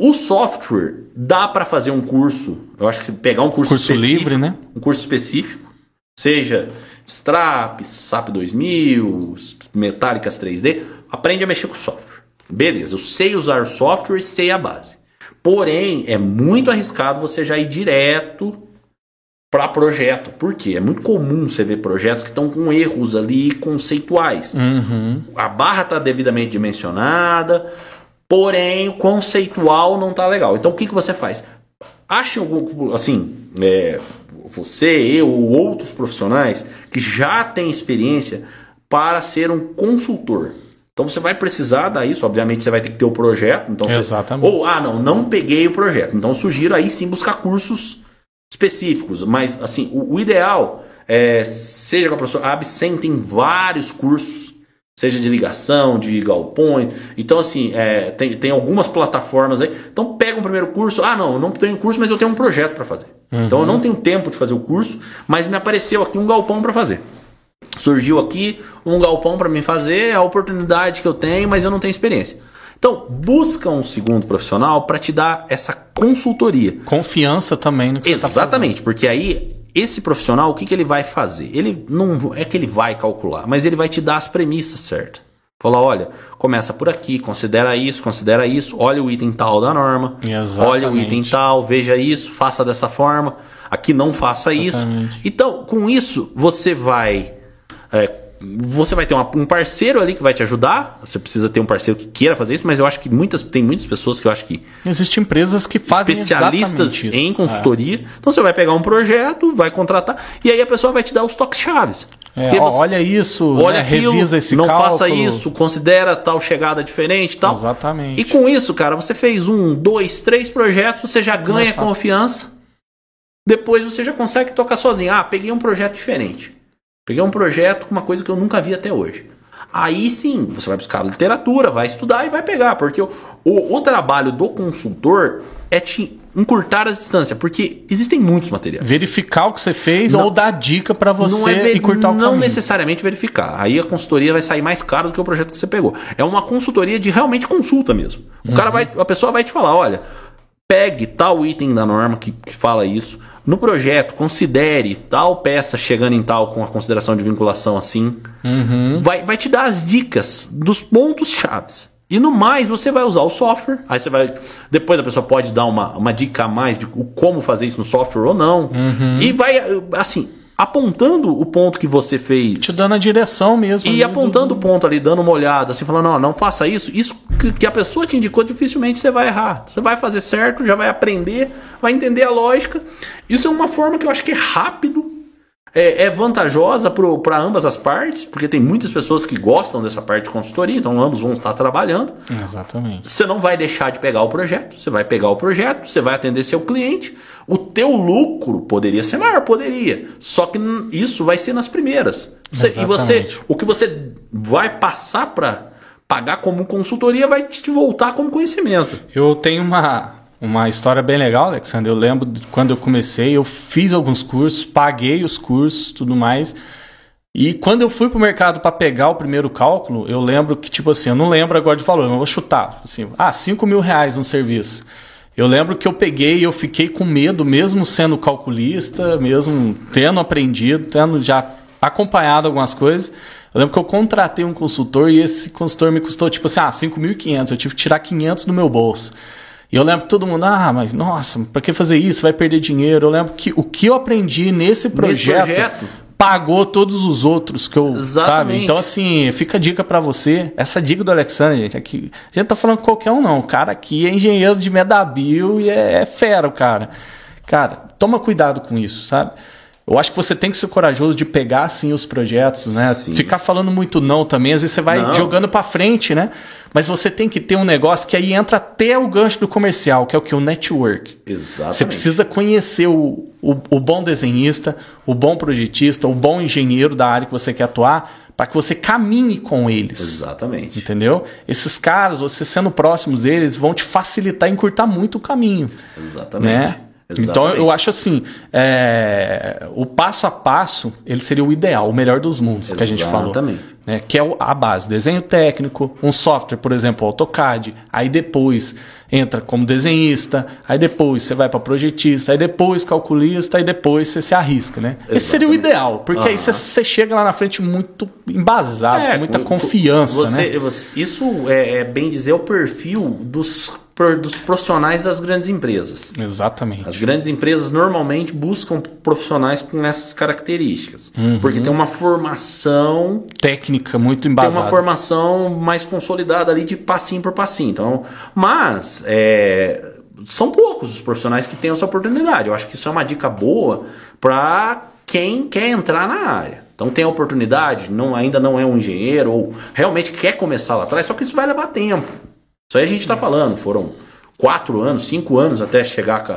O software dá para fazer um curso. Eu acho que pegar um curso,
Curso livre, né?
Um curso específico, seja Strap, SAP 2000, Metálicas 3D, aprende a mexer com software. Beleza, eu sei usar o software e sei a base. Porém, é muito arriscado você já ir direto para projeto. Por quê? É muito comum você ver projetos que estão com erros ali conceituais.
Uhum.
A barra está devidamente dimensionada, porém o conceitual não está legal. Então o que, que você faz? Ache algum, assim, é, você, eu ou outros profissionais que já têm experiência para ser um consultor. Então você vai precisar dar isso, obviamente você vai ter que ter o projeto. Então
Exatamente.
Você, ou, ah, não, não peguei o projeto. Então sugiro aí sim buscar cursos específicos. Mas, assim, o, o ideal é, seja com a professora, a Absem tem vários cursos, seja de ligação, de galpões. Então, assim, é, tem, tem algumas plataformas aí. Então, pega um primeiro curso. Ah, não, eu não tenho curso, mas eu tenho um projeto para fazer. Uhum. Então, eu não tenho tempo de fazer o curso, mas me apareceu aqui um galpão para fazer. Surgiu aqui um galpão para mim fazer, é a oportunidade que eu tenho, mas eu não tenho experiência. Então, busca um segundo profissional para te dar essa consultoria.
Confiança também no que
Exatamente, você tá Exatamente, porque aí esse profissional, o que, que ele vai fazer? Ele não é que ele vai calcular, mas ele vai te dar as premissas certas. Fala, olha, começa por aqui, considera isso, considera isso, olha o item tal da norma,
Exatamente.
olha o item tal, veja isso, faça dessa forma, aqui não faça Exatamente. isso. Então, com isso, você vai é, você vai ter uma, um parceiro ali que vai te ajudar. Você precisa ter um parceiro que queira fazer isso, mas eu acho que muitas, tem muitas pessoas que eu acho que.
Existem empresas que fazem
especialistas em consultoria. É. Então você vai pegar um projeto, vai contratar, e aí a pessoa vai te dar os toques chaves.
É, você, olha isso,
olha né, aquilo, revisa esse não cálculo. faça isso, considera tal chegada diferente tal.
Exatamente.
E com isso, cara, você fez um, dois, três projetos, você já ganha Nossa. confiança. Depois você já consegue tocar sozinho. Ah, peguei um projeto diferente. Peguei um projeto com uma coisa que eu nunca vi até hoje. Aí sim, você vai buscar literatura, vai estudar e vai pegar, porque o, o, o trabalho do consultor é te encurtar as distâncias, porque existem muitos materiais.
Verificar o que você fez não, ou dar dica para você é encurtar o
não caminho. Não necessariamente verificar. Aí a consultoria vai sair mais caro do que o projeto que você pegou. É uma consultoria de realmente consulta mesmo. O uhum. cara vai, a pessoa vai te falar, olha, pegue tal item da norma que, que fala isso. No projeto, considere tal peça chegando em tal com a consideração de vinculação assim.
Uhum.
Vai, vai te dar as dicas dos pontos chaves. E no mais, você vai usar o software. Aí você vai. Depois a pessoa pode dar uma, uma dica a mais de como fazer isso no software ou não.
Uhum.
E vai, assim, apontando o ponto que você fez.
Te dando a direção mesmo.
E apontando do... o ponto ali, dando uma olhada, assim, falando, não, não faça isso. Isso que a pessoa te indicou, dificilmente você vai errar. Você vai fazer certo, já vai aprender, vai entender a lógica. Isso é uma forma que eu acho que é rápido é, é vantajosa para ambas as partes, porque tem muitas pessoas que gostam dessa parte de consultoria, então ambos vão estar trabalhando.
Exatamente.
Você não vai deixar de pegar o projeto, você vai pegar o projeto, você vai atender seu cliente. O teu lucro poderia ser maior, poderia. Só que isso vai ser nas primeiras. Você, e você, o que você vai passar para pagar como consultoria vai te voltar como conhecimento.
Eu tenho uma uma história bem legal, Alexandre. Eu lembro quando eu comecei, eu fiz alguns cursos, paguei os cursos, tudo mais. E quando eu fui pro mercado para pegar o primeiro cálculo, eu lembro que, tipo assim, eu não lembro agora de valor, mas vou chutar. Assim, ah, 5 mil reais no serviço. Eu lembro que eu peguei e eu fiquei com medo, mesmo sendo calculista, mesmo tendo aprendido, tendo já acompanhado algumas coisas. Eu lembro que eu contratei um consultor e esse consultor me custou, tipo assim, ah, 5.500. Eu tive que tirar 500 do meu bolso. E eu lembro que todo mundo, ah, mas nossa, para que fazer isso? Vai perder dinheiro. Eu lembro que o que eu aprendi nesse projeto, nesse projeto? pagou todos os outros que eu, Exatamente. sabe? Então assim, fica a dica para você. Essa dica do Alexandre, gente, aqui, a gente tá falando com qualquer um não. O cara aqui é engenheiro de Medabil e é, é fera o cara. Cara, toma cuidado com isso, sabe? Eu acho que você tem que ser corajoso de pegar assim os projetos, né? Sim. Ficar falando muito não também, às vezes você vai não. jogando para frente, né? Mas você tem que ter um negócio que aí entra até o gancho do comercial, que é o que o network.
Exatamente.
Você precisa conhecer o, o, o bom desenhista, o bom projetista, o bom engenheiro da área que você quer atuar, para que você caminhe com eles.
Exatamente.
Entendeu? Esses caras, você sendo próximos deles, vão te facilitar e encurtar muito o caminho.
Exatamente.
Né? Exatamente. Então eu acho assim, é, o passo a passo ele seria o ideal, o melhor dos mundos Exatamente. que a gente falou. Né, que é a base, desenho técnico, um software, por exemplo, AutoCAD, aí depois entra como desenhista, aí depois você vai para projetista, aí depois calculista, aí depois você se arrisca, né? Exatamente. Esse seria o ideal, porque uhum. aí você, você, chega lá na frente muito embasado, é, com muita confiança,
você,
né?
Você, isso é, é bem dizer o perfil dos dos profissionais das grandes empresas.
Exatamente.
As grandes empresas normalmente buscam profissionais com essas características. Uhum. Porque tem uma formação.
Técnica muito embasada.
Tem uma formação mais consolidada ali de passinho por passinho. Então, mas é, são poucos os profissionais que têm essa oportunidade. Eu acho que isso é uma dica boa para quem quer entrar na área. Então tem a oportunidade, não, ainda não é um engenheiro ou realmente quer começar lá atrás, só que isso vai levar tempo. Isso aí a gente está falando, foram quatro anos, cinco anos até chegar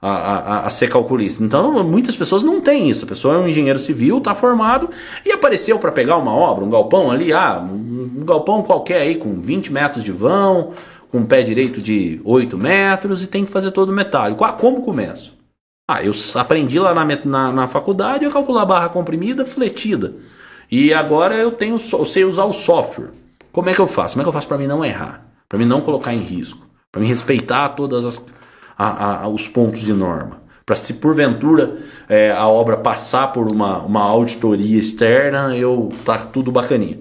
a, a, a, a, ser calculista. Então, muitas pessoas não têm isso. A pessoa é um engenheiro civil, está formado e apareceu para pegar uma obra, um galpão ali, ah, um, galpão qualquer aí com 20 metros de vão, com um pé direito de 8 metros e tem que fazer todo metálico. Ah, como começo? Ah, eu aprendi lá na, na, na faculdade a calcular barra comprimida, fletida. E agora eu tenho, eu sei usar o software. Como é que eu faço? Como é que eu faço para mim não errar? Para mim não colocar em risco, para mim respeitar todos os pontos de norma, para se porventura é, a obra passar por uma, uma auditoria externa, eu tá tudo bacaninha.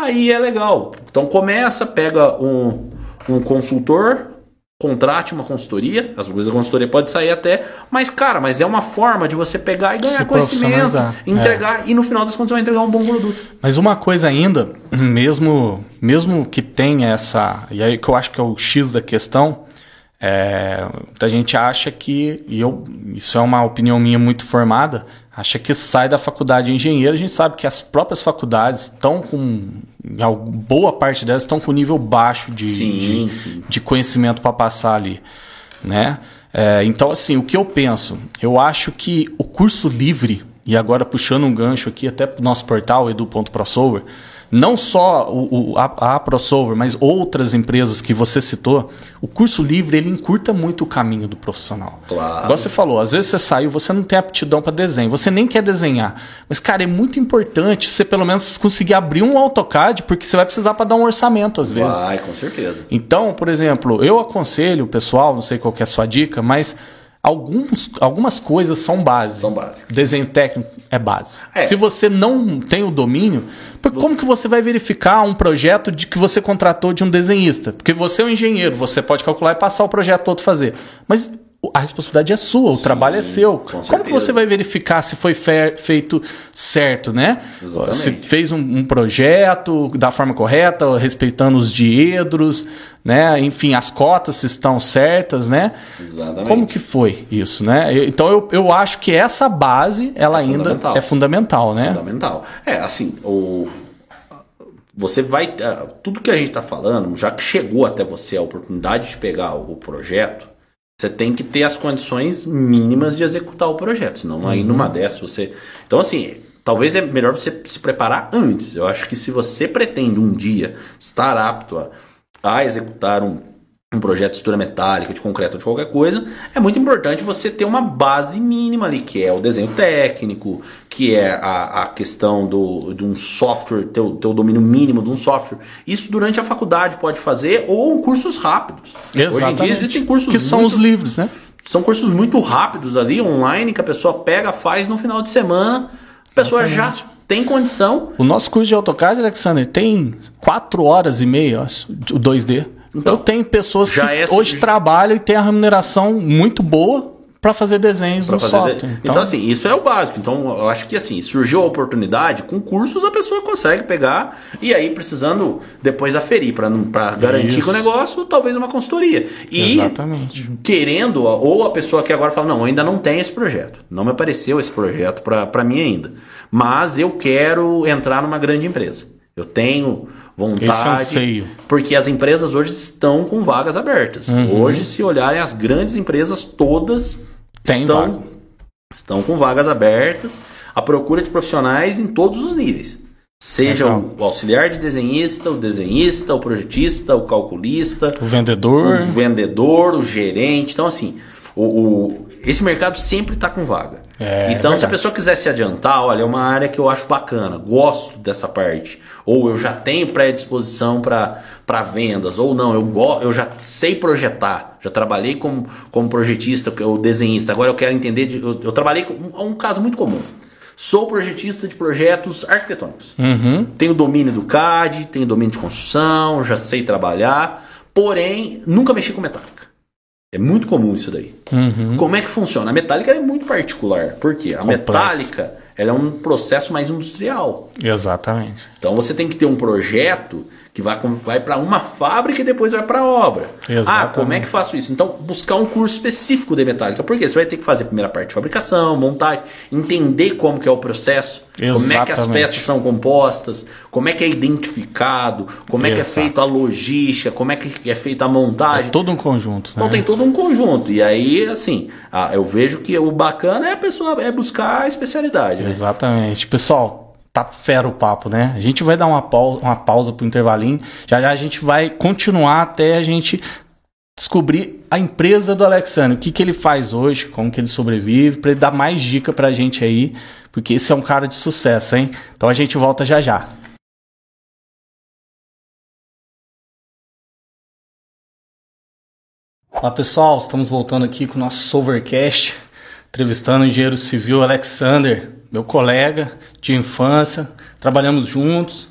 Aí é legal. Então começa, pega um, um consultor, contrate uma consultoria, às vezes a consultoria pode sair até, mas cara, mas é uma forma de você pegar e ganhar Se conhecimento, entregar é. e no final das contas vai entregar um bom produto.
Mas uma coisa ainda, mesmo mesmo que tenha essa, e aí que eu acho que é o X da questão, é, a gente acha que, e eu, isso é uma opinião minha muito formada, acha que sai da faculdade de engenheiro, a gente sabe que as próprias faculdades estão com, boa parte delas estão com nível baixo de, sim, de, sim. de, conhecimento para passar ali, né? É, então, assim, o que eu penso? Eu acho que o curso livre, e agora puxando um gancho aqui até para o nosso portal, edu.prosolver, não só o, o, a, a ProSolver, mas outras empresas que você citou, o curso livre ele encurta muito o caminho do profissional.
Claro.
Igual você falou, às vezes você saiu, você não tem aptidão para desenho, você nem quer desenhar. Mas, cara, é muito importante você pelo menos conseguir abrir um AutoCAD, porque você vai precisar para dar um orçamento às vezes.
Vai, com certeza.
Então, por exemplo, eu aconselho o pessoal, não sei qual é a sua dica, mas alguns, algumas coisas são base.
São básicas.
Desenho técnico é base. É. Se você não tem o domínio, como que você vai verificar um projeto de que você contratou de um desenhista? Porque você é um engenheiro, você pode calcular e passar o projeto para outro fazer. Mas a responsabilidade é sua, o Sim, trabalho é seu. Como que você vai verificar se foi feito certo, né? Exatamente. Se fez um, um, projeto da forma correta, respeitando os diedros, né? Enfim, as cotas estão certas, né? Exatamente. Como que foi isso, né? Então eu, eu acho que essa base, ela é ainda fundamental. é fundamental, né?
Fundamental. É, assim, o você vai. Ah, tudo que a gente está falando, já que chegou até você a oportunidade de pegar o projeto, você tem que ter as condições mínimas de executar o projeto, senão uhum. aí numa dessas você. Então, assim, talvez é melhor você se preparar antes. Eu acho que se você pretende um dia estar apto a, a executar um um projeto de estrutura metálica, de concreto, de qualquer coisa, é muito importante você ter uma base mínima ali, que é o desenho técnico, que é a, a questão do, de um software, ter o, ter o domínio mínimo de um software. Isso durante a faculdade pode fazer, ou cursos rápidos.
Exatamente. Hoje em dia existem cursos Que são muito, os livros, né?
São cursos muito rápidos ali, online, que a pessoa pega, faz no final de semana, a pessoa Exatamente. já tem condição.
O nosso curso de AutoCAD, Alexander, tem 4 horas e meia, o 2D. Então, eu tenho pessoas que é hoje trabalham e têm a remuneração muito boa para fazer desenhos pra no fazer software. De...
Então... então... assim, isso é o básico. Então, eu acho que assim, surgiu a oportunidade, com cursos a pessoa consegue pegar e aí precisando depois aferir para garantir que o negócio, talvez uma consultoria. E Exatamente. querendo, ou a pessoa que agora fala, não, ainda não tem esse projeto. Não me apareceu esse projeto para mim ainda. Mas eu quero entrar numa grande empresa. Eu tenho vontade. Porque as empresas hoje estão com vagas abertas. Uhum. Hoje, se olharem, as grandes empresas todas Tem estão, estão com vagas abertas, a procura de profissionais em todos os níveis. Seja o auxiliar de desenhista, o desenhista, o projetista, o calculista,
o vendedor,
o vendedor, o gerente. Então, assim, o, o esse mercado sempre está com vaga. É, então, é se a pessoa quiser se adiantar, olha, é uma área que eu acho bacana, gosto dessa parte, ou eu já tenho predisposição para vendas, ou não, eu, go, eu já sei projetar, já trabalhei como, como projetista ou desenhista, agora eu quero entender, de, eu, eu trabalhei com um, um caso muito comum. Sou projetista de projetos arquitetônicos. Uhum. Tenho domínio do CAD, tenho domínio de construção, já sei trabalhar, porém nunca mexi com metálica. É muito comum isso daí. Uhum. Como é que funciona? A metálica é muito particular. Por quê? A Complexo. metálica ela é um processo mais industrial.
Exatamente.
Então você tem que ter um projeto que vai, vai para uma fábrica e depois vai para a obra. Exatamente. Ah, como é que faço isso? Então, buscar um curso específico de metálica. Por quê? Você vai ter que fazer a primeira parte de fabricação, montagem, entender como que é o processo, Exatamente. como é que as peças são compostas, como é que é identificado, como é Exato. que é feita a logística, como é que é feita a montagem. É
todo um conjunto.
Então
né?
tem todo um conjunto. E aí, assim, eu vejo que o bacana é a pessoa é buscar a especialidade.
Né? Exatamente. Pessoal, tá fera o papo, né? A gente vai dar uma pausa, uma pausa pro intervalinho. Já já a gente vai continuar até a gente descobrir a empresa do Alexandre, o que, que ele faz hoje, como que ele sobrevive, para ele dar mais dica pra gente aí, porque esse é um cara de sucesso, hein? Então a gente volta já já. Olá pessoal, estamos voltando aqui com o nosso Solvercast, entrevistando o engenheiro civil Alexander, meu colega de infância, trabalhamos juntos,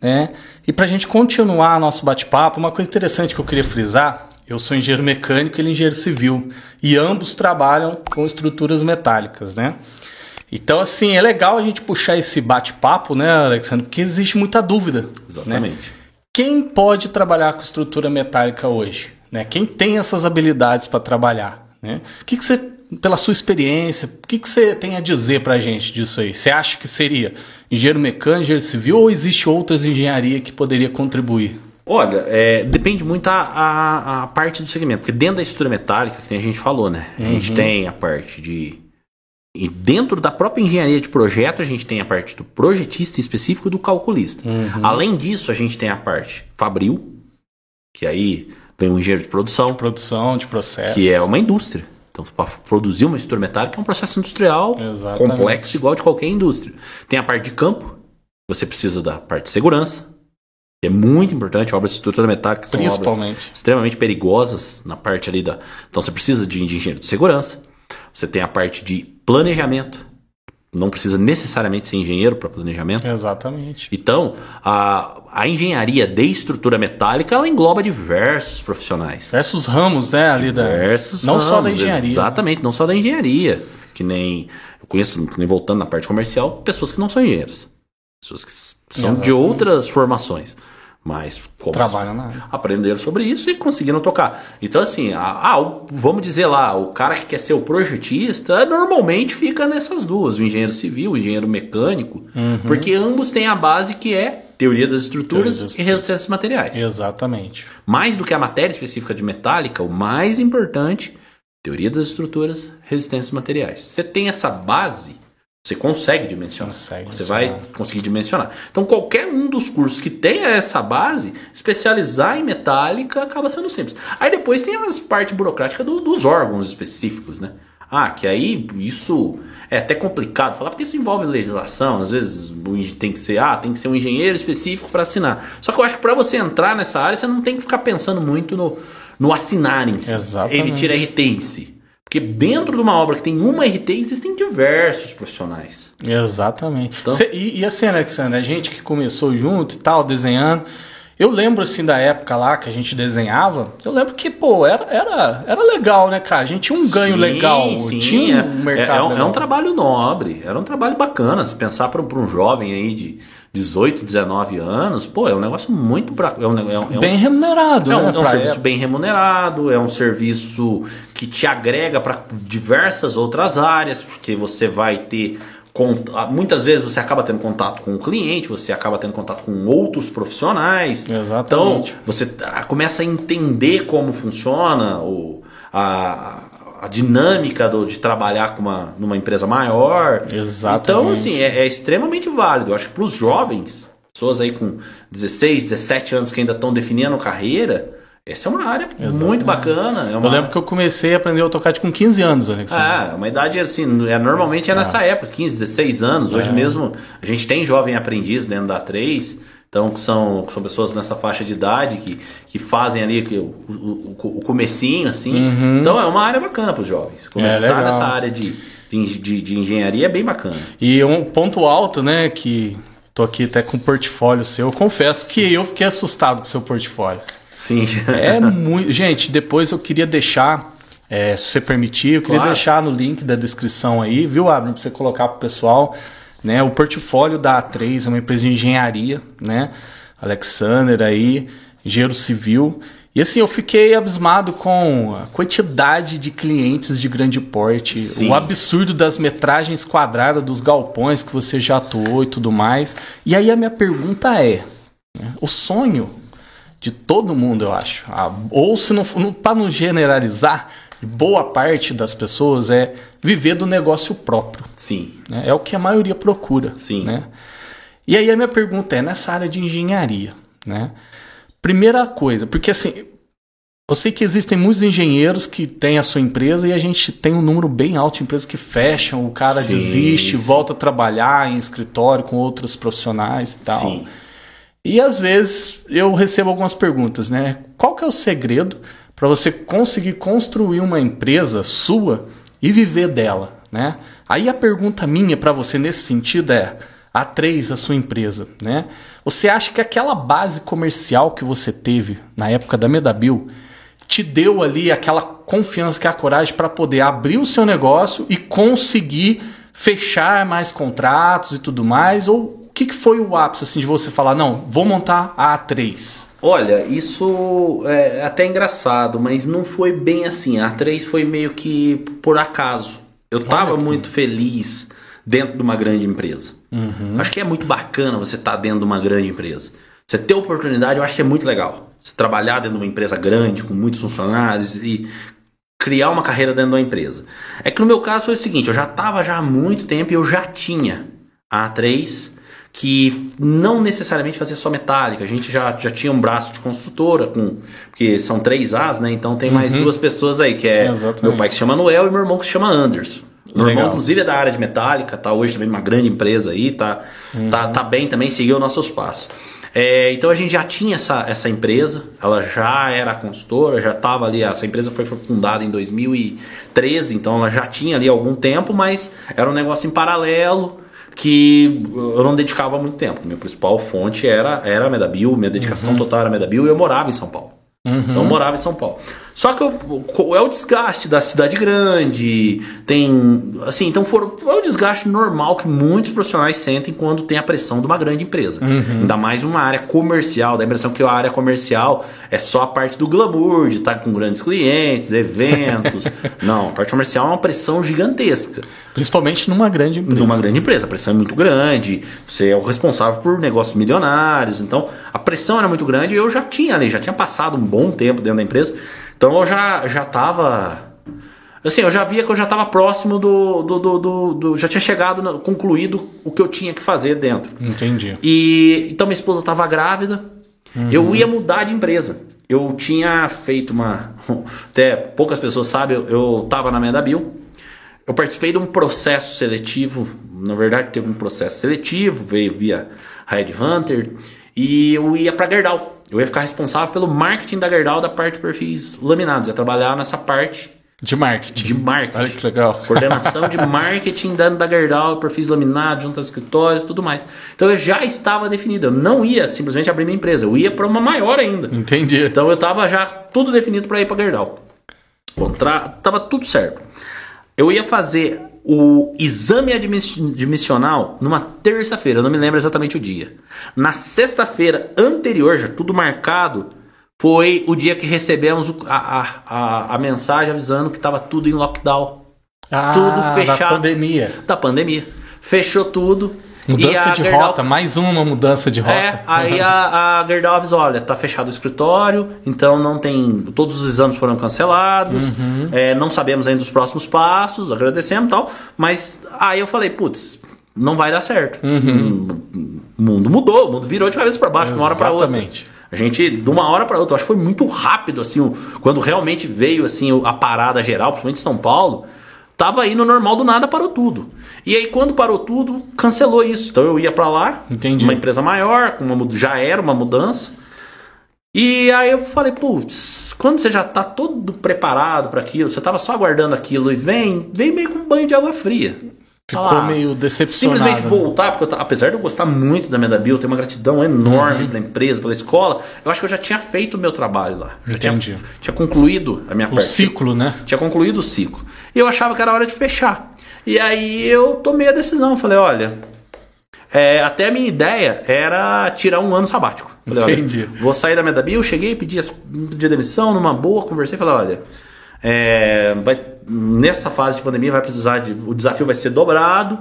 né? E para a gente continuar nosso bate-papo, uma coisa interessante que eu queria frisar, eu sou engenheiro mecânico e ele é engenheiro civil, e ambos trabalham com estruturas metálicas, né? Então, assim, é legal a gente puxar esse bate-papo, né, Alexandre? Porque existe muita dúvida. Né?
Exatamente. Né?
Quem pode trabalhar com estrutura metálica hoje? Né? Quem tem essas habilidades para trabalhar? Né? O que, que você pela sua experiência, o que, que você tem a dizer para a gente disso aí? Você acha que seria engenheiro mecânico, engenheiro civil ou existe outras engenharia que poderia contribuir?
Olha, é, depende muito a, a, a, parte do segmento, porque dentro da estrutura metálica, que a gente falou, né? A gente uhum. tem a parte de. E dentro da própria engenharia de projeto, a gente tem a parte do projetista específico do calculista. Uhum. Além disso, a gente tem a parte fabril, que aí vem o engenheiro de produção. De
produção, de processo.
Que é uma indústria. Então, para produzir uma estrutura metálica é um processo industrial Exatamente. complexo, igual de qualquer indústria. Tem a parte de campo, você precisa da parte de segurança, que é muito importante. Obras de estrutura metálica são obras extremamente perigosas na parte ali da. Então, você precisa de, de engenheiro de segurança. Você tem a parte de planejamento, não precisa necessariamente ser engenheiro para planejamento.
Exatamente.
Então, a, a engenharia de estrutura metálica ela engloba diversos profissionais.
Diversos ramos, né, ali
diversos
da. Não
ramos,
só da engenharia.
Exatamente, não só da engenharia. Que nem. Eu conheço, nem voltando na parte comercial, pessoas que não são engenheiros. Pessoas que são Exatamente. de outras formações. Mas
Trabalham
aprenderam sobre isso e conseguiram tocar. Então, assim, ah, vamos dizer lá, o cara que quer ser o projetista normalmente fica nessas duas, o engenheiro civil, o engenheiro mecânico, uhum. porque ambos têm a base que é teoria das estruturas teoria das e resistência materiais.
Exatamente.
Mais do que a matéria específica de metálica, o mais importante, teoria das estruturas, resistência materiais. Você tem essa base você consegue dimensionar. Consegue você vai conseguir dimensionar. Então, qualquer um dos cursos que tenha essa base, especializar em metálica acaba sendo simples. Aí depois tem as partes burocráticas do, dos órgãos específicos, né? Ah, que aí isso é até complicado falar, porque isso envolve legislação. Às vezes tem que ser, ah, tem que ser um engenheiro específico para assinar. Só que eu acho que para você entrar nessa área, você não tem que ficar pensando muito no, no assinar em si.
Exatamente.
Emitir RT em si. Porque dentro de uma obra que tem uma RT, existem diversos profissionais.
Exatamente. Então, Cê, e, e, assim, Alexandre, a gente que começou junto e tal, desenhando. Eu lembro assim da época lá que a gente desenhava. Eu lembro que, pô, era, era, era legal, né, cara? A gente tinha um ganho sim, legal.
Sim,
tinha
um mercado. É, é, um, é, um, trabalho nobre, era um trabalho bacana. Se pensar para um, um jovem aí de 18, 19 anos, pô, é um negócio muito. Pra, é um, é um,
bem remunerado,
é
um,
né, é um serviço época. bem remunerado, é um serviço que te agrega para diversas outras áreas, porque você vai ter. Muitas vezes você acaba tendo contato com o cliente, você acaba tendo contato com outros profissionais.
Exatamente.
Então, você começa a entender como funciona o, a, a dinâmica do, de trabalhar com uma, numa empresa maior.
Exatamente.
Então, assim, é, é extremamente válido. Eu acho que para os jovens, pessoas aí com 16, 17 anos que ainda estão definindo carreira, Essa é uma área Exato. muito bacana. É uma...
Eu lembro que eu comecei a aprender AutoCAD com 15 anos, Alexandre.
Ah, uma idade assim, é, normalmente é ah. nessa época, 15, 16 anos. Hoje é. mesmo a gente tem jovem aprendiz dentro da 3, então que são, são pessoas nessa faixa de idade que, que fazem ali que, o, o, o comecinho, assim. Uhum. Então é uma área bacana para os jovens. Começar é, nessa área de, de, de, engenharia é bem bacana.
E um ponto alto, né, que tô aqui até com o portfólio seu, eu confesso que eu fiquei assustado com o seu portfólio.
Sim.
é *laughs* muito. Gente, depois eu queria deixar, é, se você permitir, eu queria claro. deixar no link da descrição aí, viu, Abner, para você colocar para o pessoal. Né, o portfólio da A3 é uma empresa de engenharia, né? Alexander aí, engenheiro civil. E assim, eu fiquei abismado com a quantidade de clientes de grande porte, Sim. o absurdo das metragens quadradas dos galpões que você já atuou e tudo mais. E aí a minha pergunta é: né, o sonho de todo mundo, eu acho. Ah, ou se não, para não generalizar, boa parte das pessoas é viver do negócio próprio.
Sim.
Né? É o que a maioria procura.
Sim.
Né? E aí a minha pergunta é nessa área de engenharia, né? Primeira coisa, porque assim, eu sei que existem muitos engenheiros que têm a sua empresa e a gente tem um número bem alto de empresas que fecham, o cara sim, desiste, sim. volta a trabalhar em escritório com outros profissionais e tal. Sim. E às vezes eu recebo algumas perguntas, né? Qual que é o segredo para você conseguir construir uma empresa sua e viver dela, né? Aí a pergunta minha para você nesse sentido é: a três a sua empresa, né? Você acha que aquela base comercial que você teve na época da Medabil te deu ali aquela confiança, que a coragem para poder abrir o seu negócio e conseguir fechar mais contratos e tudo mais? Ou que, que foi o ápice assim, de você falar, não, vou montar a A3?
Olha, isso é até engraçado, mas não foi bem assim. A A3 foi meio que por acaso. Eu estava muito feliz dentro de uma grande empresa. Uhum. Acho que é muito bacana você estar tá dentro de uma grande empresa. Você ter oportunidade, eu acho que é muito legal. Você trabalhar dentro de uma empresa grande, com muitos funcionários e criar uma carreira dentro de uma empresa. É que no meu caso foi o seguinte, eu já estava já há muito tempo e eu já tinha a A3 que não necessariamente fazia só metálica. A gente já, já tinha um braço de construtora, com porque são três As, né? Então tem mais uhum. duas pessoas aí, que é Exatamente. meu pai que se chama Noel e meu irmão que se chama Anderson. Meu Legal. irmão, inclusive, é da área de metálica, tá hoje também numa grande empresa aí, tá, uhum. tá, tá bem também, seguiu nossos passos. É, então a gente já tinha essa, essa empresa, ela já era consultora, já estava ali, essa empresa foi fundada em 2013, então ela já tinha ali algum tempo, mas era um negócio em paralelo, que eu não dedicava muito tempo. Minha principal fonte era, era a Medabil, minha dedicação uhum. total era a Medabil e eu morava em São Paulo. Uhum. Então eu morava em São Paulo. Só que eu, é o desgaste da cidade grande, tem. Assim, então for, é o desgaste normal que muitos profissionais sentem quando tem a pressão de uma grande empresa. Uhum. Ainda mais uma área comercial, dá a impressão que a área comercial é só a parte do glamour, de estar com grandes clientes, eventos. *laughs* Não, a parte comercial é uma pressão gigantesca.
Principalmente numa grande empresa.
Numa grande empresa, a pressão é muito grande, você é o responsável por negócios milionários, então a pressão era muito grande e eu já tinha ali, já tinha passado um bom tempo dentro da empresa. Então eu já, já tava. Assim, eu já via que eu já estava próximo do, do, do, do, do Já tinha chegado, concluído o que eu tinha que fazer dentro.
Entendi.
E então minha esposa estava grávida. Uhum. Eu ia mudar de empresa. Eu tinha feito uma. *laughs* Até poucas pessoas sabem, eu estava na Medabil. Eu participei de um processo seletivo. Na verdade, teve um processo seletivo, veio via Red Hunter. E eu ia para Gerdau. Eu ia ficar responsável pelo marketing da Gerdau da parte de perfis laminados. Eu ia trabalhar nessa parte
de marketing.
De marketing.
Olha que legal. *laughs*
Coordenação de marketing da Gerdau, perfis laminados, junto aos escritórios tudo mais. Então eu já estava definido. Eu não ia simplesmente abrir minha empresa. Eu ia para uma maior ainda.
Entendi.
Então eu estava já tudo definido para ir para Gerdau. Contra... Tava tudo certo. Eu ia fazer o exame admissional numa terça-feira, eu não me lembro exatamente o dia. Na sexta-feira anterior, já tudo marcado, foi o dia que recebemos a, a, a mensagem avisando que estava tudo em lockdown.
Ah, tudo fechado. Da pandemia.
Da pandemia. Fechou tudo.
Mudança de Gerdau... rota, mais uma mudança de rota.
É, aí a, a Gerdau olha, tá fechado o escritório, então não tem. Todos os exames foram cancelados, uhum. é, não sabemos ainda os próximos passos, agradecemos e tal. Mas aí eu falei, putz, não vai dar certo. Uhum. O mundo mudou, o mundo virou de cabeça para baixo, de uma hora para outra. A gente, de uma hora para outra, acho que foi muito rápido, assim, quando realmente veio assim a parada geral, principalmente em São Paulo, tava aí no normal do nada, parou tudo. E aí, quando parou tudo, cancelou isso. Então eu ia para lá,
Entendi.
uma empresa maior, uma, já era uma mudança. E aí eu falei, putz, quando você já tá todo preparado para aquilo, você tava só aguardando aquilo e vem, vem meio com um banho de água fria.
Ficou meio decepcionado.
Simplesmente né? voltar, porque eu, apesar de eu gostar muito da Meda Bio, ter uma gratidão enorme uhum. pela empresa, pela escola, eu acho que eu já tinha feito o meu trabalho lá. Já
Entendi.
Tinha, tinha concluído a minha
o parte. O ciclo, né?
Tinha concluído o ciclo. E eu achava que era hora de fechar. E aí eu tomei a decisão, falei, olha, é, até a minha ideia era tirar um ano sabático. Falei,
Entendi.
Olha, vou sair da Meda Bio, cheguei, pedi, pedi demissão numa boa, conversei, falei, olha, é, vai nessa fase de pandemia vai precisar de. O desafio vai ser dobrado.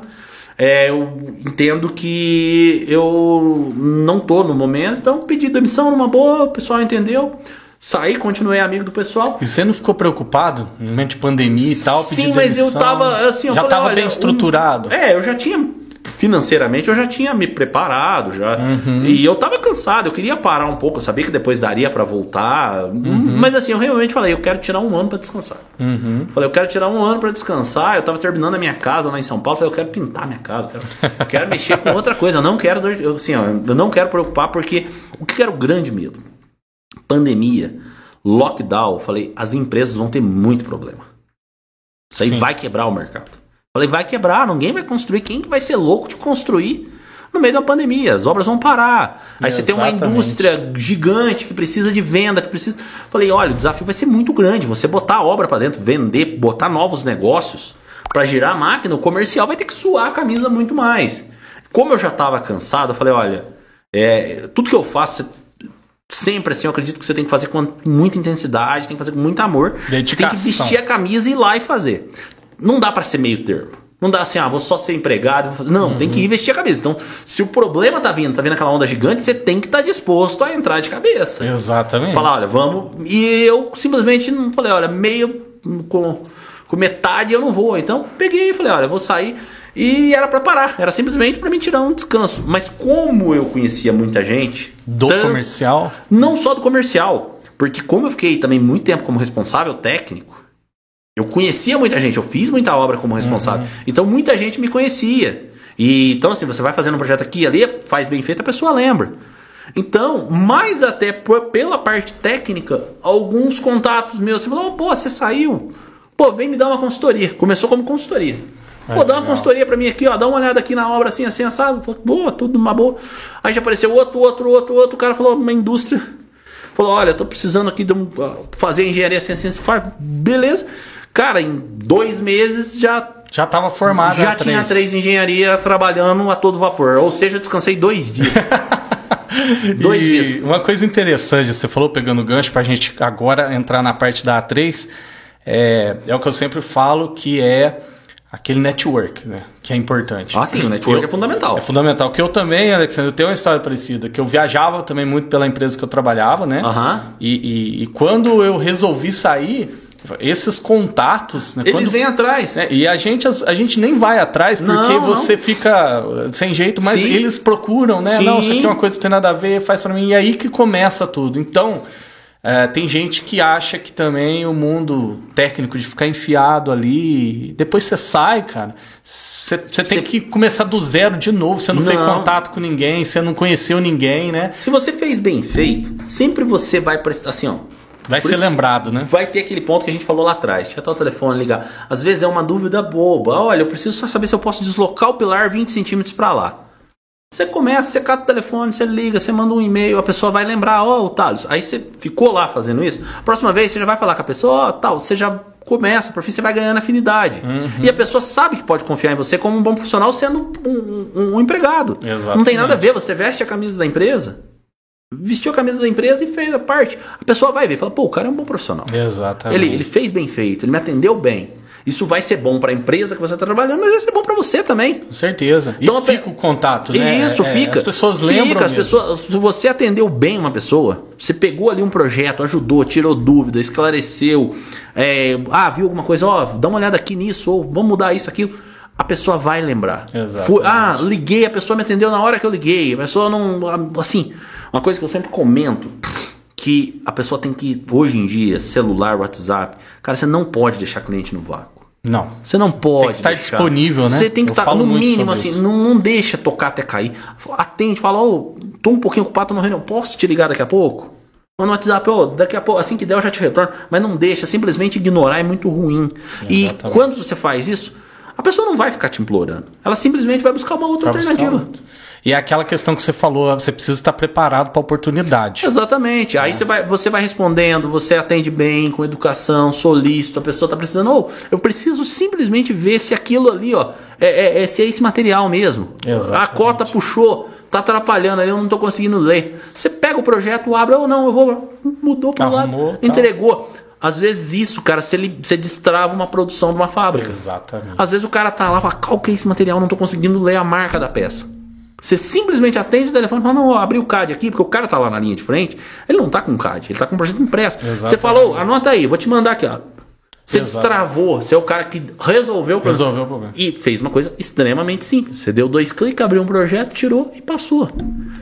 É, eu entendo que eu não tô no momento, então pedi demissão numa boa, o pessoal entendeu. Saí, continuei amigo do pessoal.
E você não ficou preocupado no momento de pandemia e tal?
Sim, mas demissão, eu tava assim, eu
já
falei,
tava bem estruturado.
Um, é, eu já tinha financeiramente eu já tinha me preparado já uhum. e eu tava cansado eu queria parar um pouco eu sabia que depois daria para voltar uhum. mas assim eu realmente falei eu quero tirar um ano para descansar
uhum.
falei eu quero tirar um ano para descansar eu tava terminando a minha casa lá em São Paulo falei eu quero pintar minha casa eu quero, eu quero mexer com outra coisa eu não quero eu, assim ó, eu não quero preocupar porque o que era o grande medo pandemia lockdown falei as empresas vão ter muito problema isso aí Sim. vai quebrar o mercado Falei, vai quebrar, ninguém vai construir. Quem vai ser louco de construir no meio da pandemia? As obras vão parar. Aí é, você tem uma indústria gigante que precisa de venda, que precisa. Falei, olha, o desafio vai ser muito grande. Você botar a obra para dentro, vender, botar novos negócios para girar a máquina, o comercial vai ter que suar a camisa muito mais. Como eu já estava cansado, eu falei, olha, é, tudo que eu faço, sempre assim, eu acredito que você tem que fazer com muita intensidade, tem que fazer com muito amor.
Dedicação.
Você tem que vestir a camisa e ir lá e fazer não dá para ser meio termo. Não dá assim, ah, vou só ser empregado. Não, uhum. tem que investir a cabeça. Então, se o problema tá vindo, tá vindo aquela onda gigante, você tem que estar tá disposto a entrar de cabeça.
Exatamente.
Falar, olha, vamos. E eu simplesmente não falei, olha, meio com, com metade eu não vou. Então, peguei e falei, olha, vou sair. E era para parar, era simplesmente para mim tirar um descanso. Mas como eu conhecia muita gente.
Do comercial?
Não só do comercial. Porque como eu fiquei também muito tempo como responsável técnico, eu conhecia muita gente, eu fiz muita obra como responsável. Uhum. Então muita gente me conhecia. E então assim, você vai fazendo um projeto aqui e ali, faz bem feito, a pessoa lembra. Então, mais até por, pela parte técnica, alguns contatos meus, você falou, oh, pô, você saiu. Pô, vem me dar uma consultoria. Começou como consultoria. É, pô, dá uma consultoria para mim aqui, ó, dá uma olhada aqui na obra assim, assim, assado. Boa, tudo uma boa. Aí já apareceu outro, outro, outro, outro. O cara falou, uma indústria. Falou, olha, tô precisando aqui de um, fazer engenharia assim, assim, assim. Beleza. Cara, em dois meses já.
Já estava formado.
Já tinha três. três engenharia trabalhando a todo vapor. Ou seja, eu descansei dois dias. *laughs*
dois e dias. Uma coisa interessante, você falou pegando gancho para a gente agora entrar na parte da A3. É, é o que eu sempre falo que é aquele network, né? Que é importante.
Ah, sim, o network eu, é fundamental.
É fundamental. Que eu também, Alexandre, eu tenho uma história parecida, que eu viajava também muito pela empresa que eu trabalhava, né?
Uhum.
E, e, e quando eu resolvi sair, esses contatos, né,
eles quando, vêm atrás.
Né, e a gente, a, gente nem vai atrás porque não, você não. fica sem jeito, mas Sim. eles procuram, né? Sim. Não, isso aqui é uma coisa que tem nada a ver, faz para mim. E aí que começa tudo. Então, é, tem gente que acha que também o mundo técnico de ficar enfiado ali, depois você sai, cara. Você tem que começar do zero de novo. Você não, não fez contato com ninguém, você não conheceu ninguém, né?
Se você fez bem feito, sempre você vai prestar assim, ó
Vai Por ser lembrado, né?
Vai ter aquele ponto que a gente falou lá atrás. Até o telefone ligar. Às vezes é uma dúvida boba. Olha, eu preciso só saber se eu posso deslocar o pilar 20 centímetros para lá. Você começa, você cata o telefone, você liga, você manda um e-mail, a pessoa vai lembrar, ó, oh, o Thales. Aí você ficou lá fazendo isso. Próxima vez você já vai falar com a pessoa, ó, oh, tal, você já começa, por fim você vai ganhando afinidade. Uhum. E a pessoa sabe que pode confiar em você como um bom profissional sendo um, um, um empregado.
Exatamente.
Não tem nada a ver, você veste a camisa da empresa vestiu a camisa da empresa e fez a parte. A pessoa vai ver e fala, pô, o cara é um bom profissional.
Exatamente.
Ele, ele fez bem feito, ele me atendeu bem. Isso vai ser bom para a empresa que você está trabalhando, mas vai ser bom para você também.
Com certeza. Então, e fica o contato, né?
Isso, é, fica.
As pessoas lembram. Fica,
as pessoas, se você atendeu bem uma pessoa, você pegou ali um projeto, ajudou, tirou dúvida, esclareceu, é, ah, viu alguma coisa, ó, dá uma olhada aqui nisso, ou vamos mudar isso, aquilo a pessoa vai lembrar. Foi, ah, liguei, a pessoa me atendeu na hora que eu liguei. A pessoa não. Assim, uma coisa que eu sempre comento que a pessoa tem que, hoje em dia, celular, WhatsApp, cara, você não pode deixar cliente no vácuo.
Não.
Você não pode. Tem que
estar deixar. disponível, né?
Você tem que eu estar, no mínimo, assim, não, não, deixa tocar até cair. Atende, fala, ô, oh, tô um pouquinho ocupado, tô na reunião, posso te ligar daqui a pouco? no WhatsApp, oh, daqui a pouco, assim que der eu já te retorno. Mas não deixa, simplesmente ignorar é muito ruim. Exatamente. E quando você faz isso, a pessoa não vai ficar te implorando. Ela simplesmente vai buscar uma outra vai alternativa.
E é aquela questão que você falou, você precisa estar preparado para a oportunidade.
Exatamente. É. Aí você vai, você vai respondendo, você atende bem, com educação, solícito, a pessoa está precisando, ou oh, eu preciso simplesmente ver se aquilo ali, ó, é, é, é se é esse material mesmo. Exatamente. A cota puxou, tá atrapalhando ali, eu não estou conseguindo ler. Você pega o projeto, abre, ou não, eu vou. Mudou para o lado, tá. Às vezes isso, cara, você, você destrava uma produção de uma fábrica.
Exatamente.
Às vezes o cara tá lá e fala, qual que é esse material? Não tô conseguindo ler a marca da peça. Você simplesmente atende o telefone e fala, não, abri o CAD aqui, porque o cara tá lá na linha de frente, ele não tá com CAD, ele tá com um projeto impresso. Exatamente. Você falou, anota aí, vou te mandar aqui, ó. Você destravou, você é o cara que resolveu o
problema. Resolveu o problema.
E fez uma coisa extremamente simples. Você deu dois cliques, abriu um projeto, tirou e passou.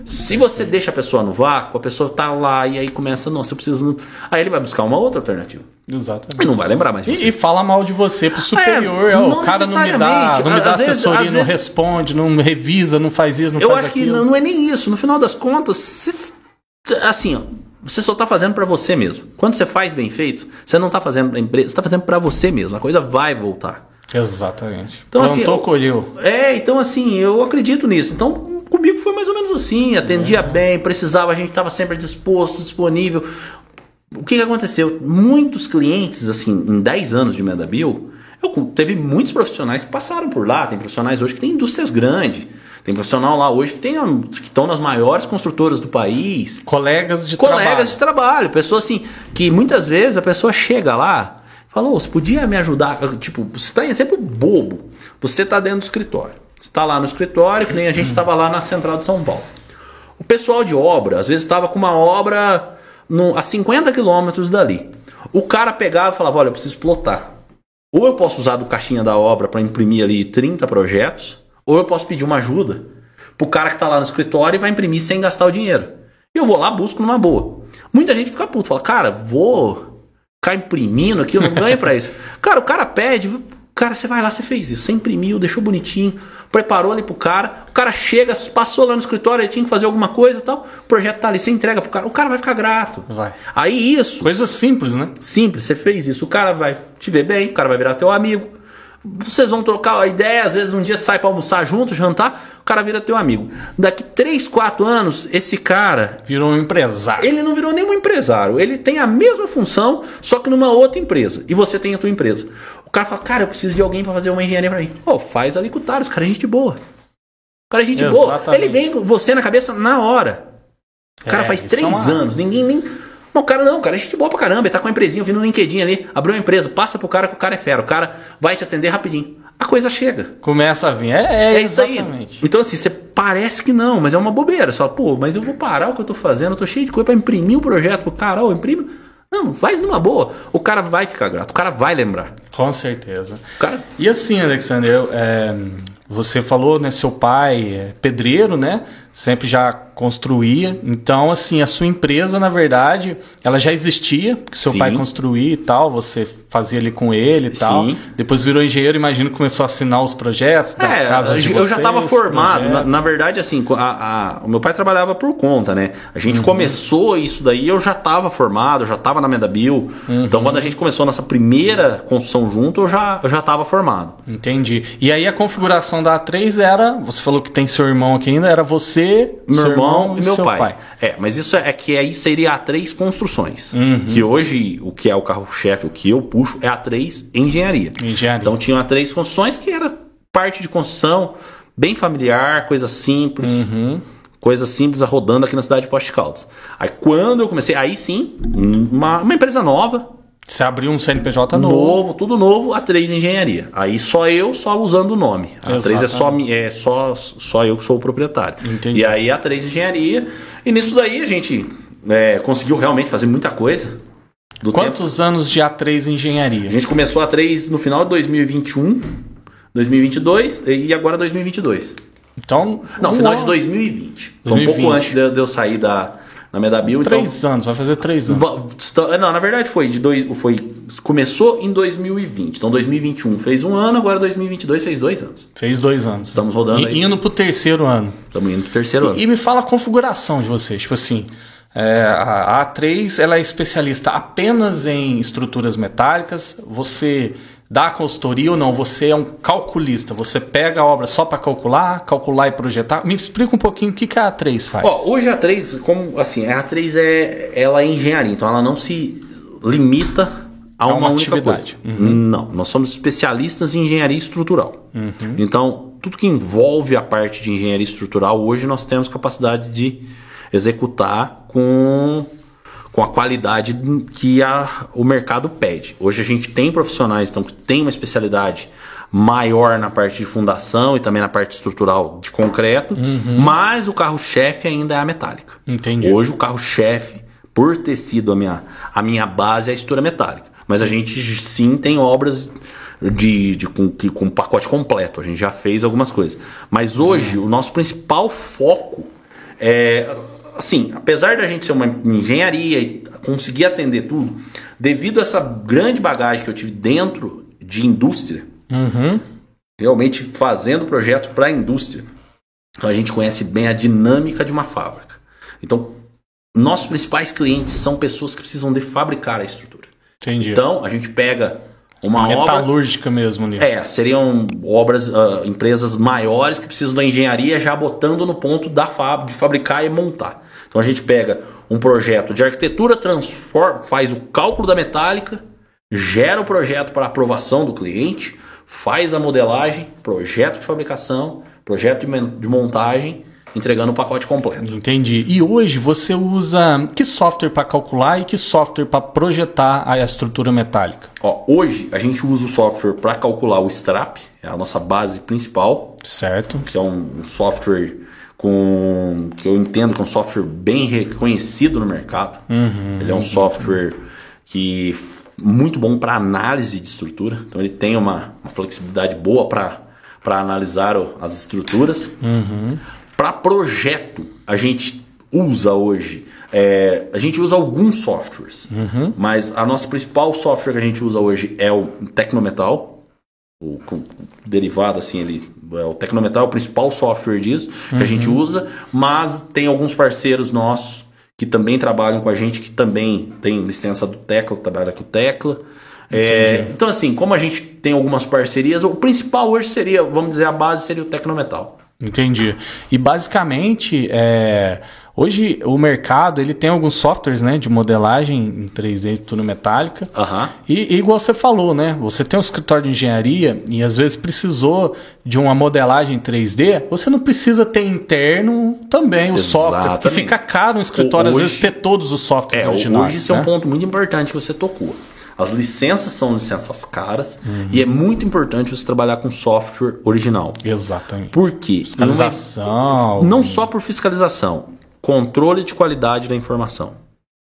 Se você deixa a pessoa no vácuo, a pessoa tá lá e aí começa, nossa, eu preciso. Aí ele vai buscar uma outra alternativa.
Exatamente.
E não vai lembrar mais.
E, e, fala mal de você pro superior. É, o cara não me dá, não me dá assessoria, vezes, não vezes... responde, não revisa, não faz isso, não
eu
faz
acho aquilo. que não, não é nem isso. No final das contas, assim, ó, você só está fazendo para você mesmo. Quando você faz bem feito, você não está fazendo para empresa, você está fazendo para você mesmo. A coisa vai voltar.
Exatamente.
Então, Plantou, assim, colheu. É, então assim, eu acredito nisso. Então, comigo foi mais ou menos assim. Atendia é. bem, precisava, a gente estava sempre disposto, disponível. O que, que aconteceu? Muitos clientes, assim, em 10 anos de Medabil, eu teve muitos profissionais que passaram por lá. Tem profissionais hoje que têm indústrias grandes. Tem profissional lá hoje que, tem, que estão nas maiores construtoras do país.
Colegas de
colegas
trabalho.
Colegas de trabalho. Pessoas assim, que muitas vezes a pessoa chega lá, falou, você podia me ajudar? Tipo, você está em exemplo bobo. Você está dentro do escritório. Você está lá no escritório, que nem a gente estava lá na Central de São Paulo. O pessoal de obra, às vezes estava com uma obra no, a 50 quilômetros dali. O cara pegava e falava, olha, eu preciso plotar. Ou eu posso usar do caixinha da obra para imprimir ali 30 projetos, ou eu posso pedir uma ajuda pro cara que tá lá no escritório e vai imprimir sem gastar o dinheiro. E eu vou lá, busco numa boa. Muita gente fica puto, fala, cara, vou ficar imprimindo aqui, eu não ganho para isso. *laughs* cara, o cara pede, cara, você vai lá, você fez isso, você imprimiu, deixou bonitinho, preparou ali pro cara, o cara chega, passou lá no escritório, ele tinha que fazer alguma coisa e tal, o projeto tá ali, você entrega pro cara, o cara vai ficar grato.
Vai.
Aí isso.
Coisa simples, né?
Simples, você fez isso, o cara vai te ver bem, o cara vai virar teu amigo vocês vão trocar a ideia, às vezes um dia sai para almoçar junto, jantar, o cara vira teu amigo. Daqui 3, 4 anos, esse cara.
Virou um empresário.
Ele não virou nenhum empresário. Ele tem a mesma função, só que numa outra empresa. E você tem a tua empresa. O cara fala, cara, eu preciso de alguém para fazer uma engenharia para mim. Pô, oh, faz ali com o Taros, cara é gente boa. O cara é gente Exatamente. boa. Ele vem com você na cabeça na hora. O cara é, faz 3 é uma... anos, ninguém nem não, o cara não, o cara é gente boa pra caramba, ele tá com uma empresinha vindo no LinkedIn ali, abriu uma empresa, passa pro cara que o cara é fera, o cara vai te atender rapidinho. A coisa chega.
Começa a vir. É, é, é isso aí.
Então, assim, você parece que não, mas é uma bobeira. Você fala, pô, mas eu vou parar o que eu tô fazendo, eu tô cheio de coisa pra imprimir o projeto ó, imprime. Não, faz numa boa. O cara vai ficar grato, o cara vai lembrar.
Com certeza. Cara... E assim, Alexandre, eu, é, você falou, né, seu pai é pedreiro, né? Sempre já construía. Então, assim, a sua empresa, na verdade, ela já existia, porque seu Sim. pai construía e tal, você fazia ali com ele e tal. Sim. Depois virou engenheiro, imagino que começou a assinar os projetos das é, casas de
eu
vocês.
Eu já estava formado. Na, na, verdade, assim, a, a, o meu pai trabalhava por conta, né? A gente uhum. começou isso daí, eu já estava formado, eu já estava na Medabil. Uhum. Então, quando a gente começou a nossa primeira construção junto, eu já eu já estava formado.
Entendi. E aí a configuração da A3 era, você falou que tem seu irmão aqui ainda, era você,
meu irmão, irmão e meu pai. pai. É, mas isso é, é que aí seria A3 construções. Uhum. Que hoje o que é o carro-chefe, o que eu puxo é A3 engenharia.
Engenharia.
Então tinha A3 construções que era parte de construção, bem familiar, coisa simples. Uhum. Coisa simples rodando aqui na cidade de Poste Caldas. Aí quando eu comecei, aí sim, uma, uma empresa nova,
você abriu um CNPJ
novo. Novo, tudo novo, A3 Engenharia. Aí só eu, só usando o nome. A A3 é só, é só, só eu que sou o proprietário. Entendi. E aí A3 Engenharia. E nisso daí a gente é, conseguiu realmente fazer muita coisa.
Quantos tempo. anos de A3 Engenharia?
A gente começou A3 no final de 2021. 2022 e agora 2022.
Então.
Não, um final ano... de 2020. 2020. Foi um pouco antes de eu sair da, na Medabil.
Então três então, anos, vai fazer três anos.
Não, na verdade foi de dois, foi começou em 2020. Então 2021 fez um ano, agora 2022 fez dois anos.
Fez dois anos.
Estamos rodando
e, aí. Indo pro terceiro ano.
Estamos indo pro terceiro
e,
ano.
E me fala a configuração de vocês, tipo assim. É, a A3 ela é especialista apenas em estruturas metálicas. Você dá consultoria ou não? Você é um calculista. Você pega a obra só para calcular, calcular e projetar. Me explica um pouquinho o que, que a A3 faz.
Ó, hoje a A3, como assim, a A3 é ela é engenharia, então ela não se limita a uma, uma única atividade. Uhum. Não, nós somos especialistas em engenharia estrutural. Uhum. Então, tudo que envolve a parte de engenharia estrutural, hoje nós temos capacidade de executar com com a qualidade que a, o mercado pede. Hoje a gente tem profissionais então, que têm uma especialidade maior na parte de fundação e também na parte estrutural de concreto, uhum. mas o carro-chefe ainda é a metálica.
Entendi.
Hoje o carro-chefe, por ter sido a minha, a minha base, é a estrutura metálica. Mas a gente sim tem obras de, de com, com pacote completo. A gente já fez algumas coisas. Mas hoje uhum. o nosso principal foco é assim, apesar da gente ser uma engenharia e conseguir atender tudo, devido a essa grande bagagem que eu tive dentro de indústria,
uhum.
realmente fazendo projeto para a indústria, a gente conhece bem a dinâmica de uma fábrica. Então, nossos principais clientes são pessoas que precisam de fabricar a estrutura.
Entendi.
Então, a gente pega uma
metalúrgica
obra,
mesmo ali.
É, seriam obras, uh, empresas maiores que precisam da engenharia já botando no ponto da fábrica, de fabricar e montar. Então a gente pega um projeto de arquitetura, transforma, faz o cálculo da metálica, gera o projeto para aprovação do cliente, faz a modelagem, projeto de fabricação, projeto de montagem entregando o pacote completo.
Entendi. E hoje você usa que software para calcular e que software para projetar a estrutura metálica?
Ó, hoje a gente usa o software para calcular o STRAP, é a nossa base principal.
Certo.
Que é um software com que eu entendo que é um software bem reconhecido no mercado.
Uhum,
ele é um software que muito bom para análise de estrutura. Então ele tem uma, uma flexibilidade boa para analisar as estruturas.
Uhum.
Para projeto, a gente usa hoje. É, a gente usa alguns softwares,
uhum.
mas a nossa principal software que a gente usa hoje é o Tecnometal, o, o derivado assim, ele é o Tecnometal é o principal software disso que uhum. a gente uhum. usa, mas tem alguns parceiros nossos que também trabalham com a gente, que também tem licença do Tecla, trabalha com o Tecla. É, então, assim, como a gente tem algumas parcerias, o principal hoje seria, vamos dizer, a base seria o Tecnometal.
Entendi. E basicamente, é, hoje o mercado ele tem alguns softwares né, de modelagem em 3D tudo metálica.
Uhum.
E, e, igual você falou, né? Você tem um escritório de engenharia e às vezes precisou de uma modelagem 3D, você não precisa ter interno também o software, porque fica caro no escritório, hoje, às vezes, ter todos os softwares
é,
originais.
Hoje isso né? é um né? ponto muito importante que você tocou. As licenças são licenças caras uhum. e é muito importante você trabalhar com software original.
Exatamente.
Por quê?
Fiscalização.
Não, não só por fiscalização, controle de qualidade da informação.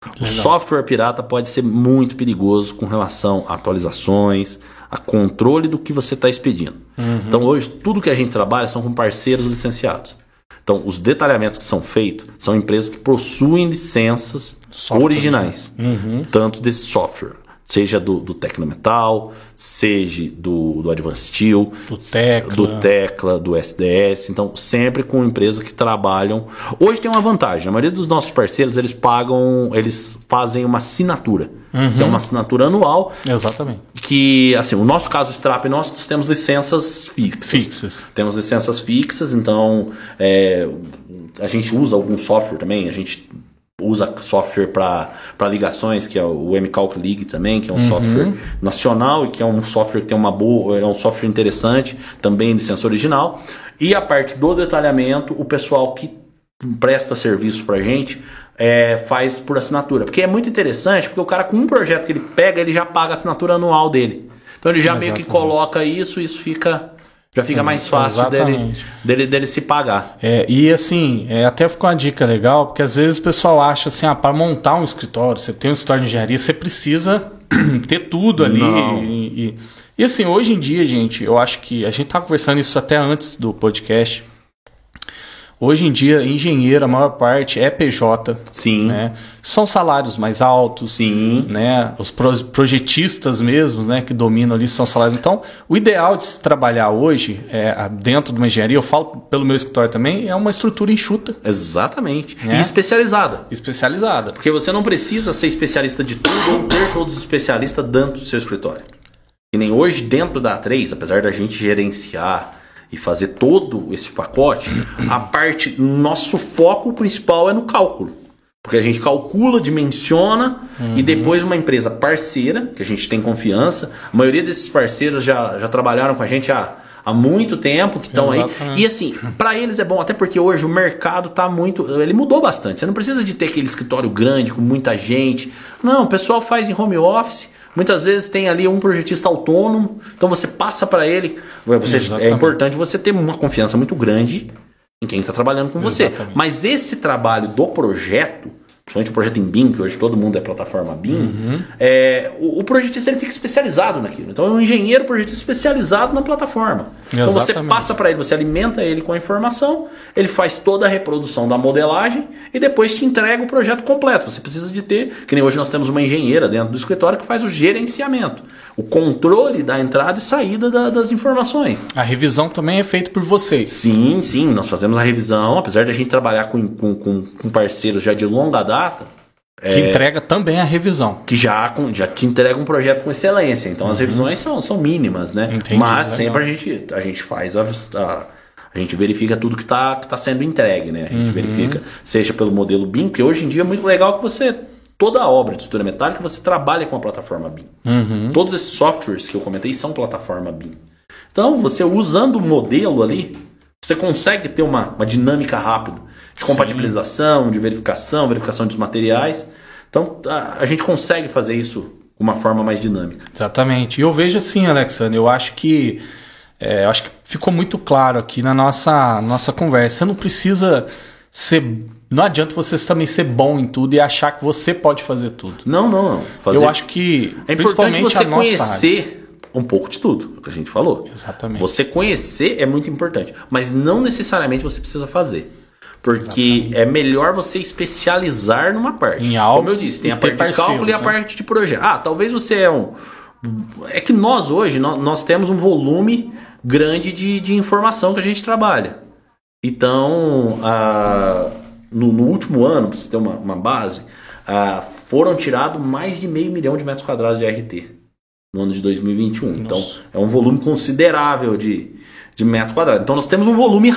Legal. O software pirata pode ser muito perigoso com relação a atualizações, a controle do que você está expedindo.
Uhum.
Então hoje tudo que a gente trabalha são com parceiros licenciados. Então, os detalhamentos que são feitos são empresas que possuem licenças software. originais,
uhum.
tanto desse software seja do, do Tecnometal, seja do, do Advanced Steel,
do Tecla.
do Tecla, do SDS. Então, sempre com empresas que trabalham. Hoje tem uma vantagem: a maioria dos nossos parceiros eles pagam, eles fazem uma assinatura,
uhum.
que é uma assinatura anual.
Exatamente.
Que, assim, o nosso caso Strap, nós, nós temos licenças fixas.
Fixas.
Temos licenças fixas, então é, a gente usa algum software também, a gente usa software para ligações, que é o MCalc League também, que é um uhum. software nacional e que é um software que tem uma boa, é um software interessante, também licença original. E a parte do detalhamento, o pessoal que presta serviço para gente é, faz por assinatura. Porque é muito interessante, porque o cara com um projeto que ele pega, ele já paga a assinatura anual dele. Então ele já Exatamente. meio que coloca isso, isso fica já fica mais fácil dele, dele, dele, se pagar.
É, e assim, é, até ficou uma dica legal, porque às vezes o pessoal acha assim, ah, para montar um escritório, você tem um escritório de engenharia, você precisa *clears throat* ter tudo ali. E, e, E assim, hoje em dia, gente, eu acho que a gente tá conversando isso até antes do podcast. Hoje em dia, engenheiro, a maior parte é PJ.
Sim.
Né? São salários mais altos.
Sim.
Né? Os projetistas mesmos, né, que dominam ali, são salários. Então, o ideal de se trabalhar hoje, é, dentro de uma engenharia, eu falo pelo meu escritório também, é uma estrutura enxuta.
Exatamente. Né? E especializada.
Especializada.
Porque você não precisa ser especialista de tudo ou ter todos os especialistas dentro do seu escritório. E nem hoje, dentro da A3, apesar da gente gerenciar e fazer todo esse pacote, a parte, nosso foco principal é no cálculo. Porque a gente calcula, dimensiona uhum. e depois uma empresa parceira, que a gente tem confiança, a maioria desses parceiros já, já trabalharam com a gente há, há muito tempo, que estão aí. E assim, para eles é bom, até porque hoje o mercado tá muito. Ele mudou bastante. Você não precisa de ter aquele escritório grande com muita gente. Não, o pessoal faz em home office. Muitas vezes tem ali um projetista autônomo, então você passa para ele. Você, é importante você ter uma confiança muito grande em quem está trabalhando com você. Exatamente. Mas esse trabalho do projeto, principalmente o projeto em BIM, que hoje todo mundo é plataforma BIM, uhum. é, o, o, projetista ele fica especializado naquilo. Então é um engenheiro projetista especializado na plataforma. Exatamente. Então você passa para ele, você alimenta ele com a informação, ele faz toda a reprodução da modelagem e depois te entrega o projeto completo. Você precisa de ter, que nem hoje nós temos uma engenheira dentro do escritório que faz o gerenciamento, o controle da entrada e saída da, das informações.
A revisão também é feita por vocês.
Sim, sim, nós fazemos a revisão, apesar de a gente trabalhar com, com, com, com parceiros já de longa data data.
Que é, entrega também a revisão.
Que já, já te entrega um projeto com excelência. Então uhum. as revisões são, são mínimas, né? Entendi, Mas legal. sempre a gente, a gente faz a, a, a gente verifica tudo que está que tá sendo entregue, né? A gente uhum. verifica, seja pelo modelo BIM, que hoje em dia é muito legal que você. Toda a obra de estrutura metálica você trabalha com a plataforma BIM. Uhum. Todos esses softwares que eu comentei são plataforma BIM. Então, você usando o modelo ali, você consegue ter uma, uma dinâmica rápida de compatibilização, Sim. de verificação, verificação dos materiais. Então a, a gente consegue fazer isso de uma forma mais dinâmica.
Exatamente. E eu vejo assim, Alexandre, eu acho que é, acho que ficou muito claro aqui na nossa, nossa conversa. Você não precisa ser. Não adianta você também ser bom em tudo e achar que você pode fazer tudo.
Não, não, não.
Fazer... Eu acho que.
É importante você conhecer um pouco de tudo, é o que a gente falou.
Exatamente.
Você conhecer é muito importante, mas não necessariamente você precisa fazer. Porque Exatamente. é melhor você especializar numa parte.
Em algo.
Como eu disse, tem a parte de cálculo e a né? parte de projeto. Ah, talvez você é um. É que nós hoje nós, nós temos um volume grande de, de informação que a gente trabalha. Então, ah, no, no, último ano, para você ter uma, uma base, ah, foram tirados mais de meio milhão de metros quadrados de RT no ano de 2021. Nossa. Então, é um volume considerável de, de metro quadrado. Então, nós temos um volume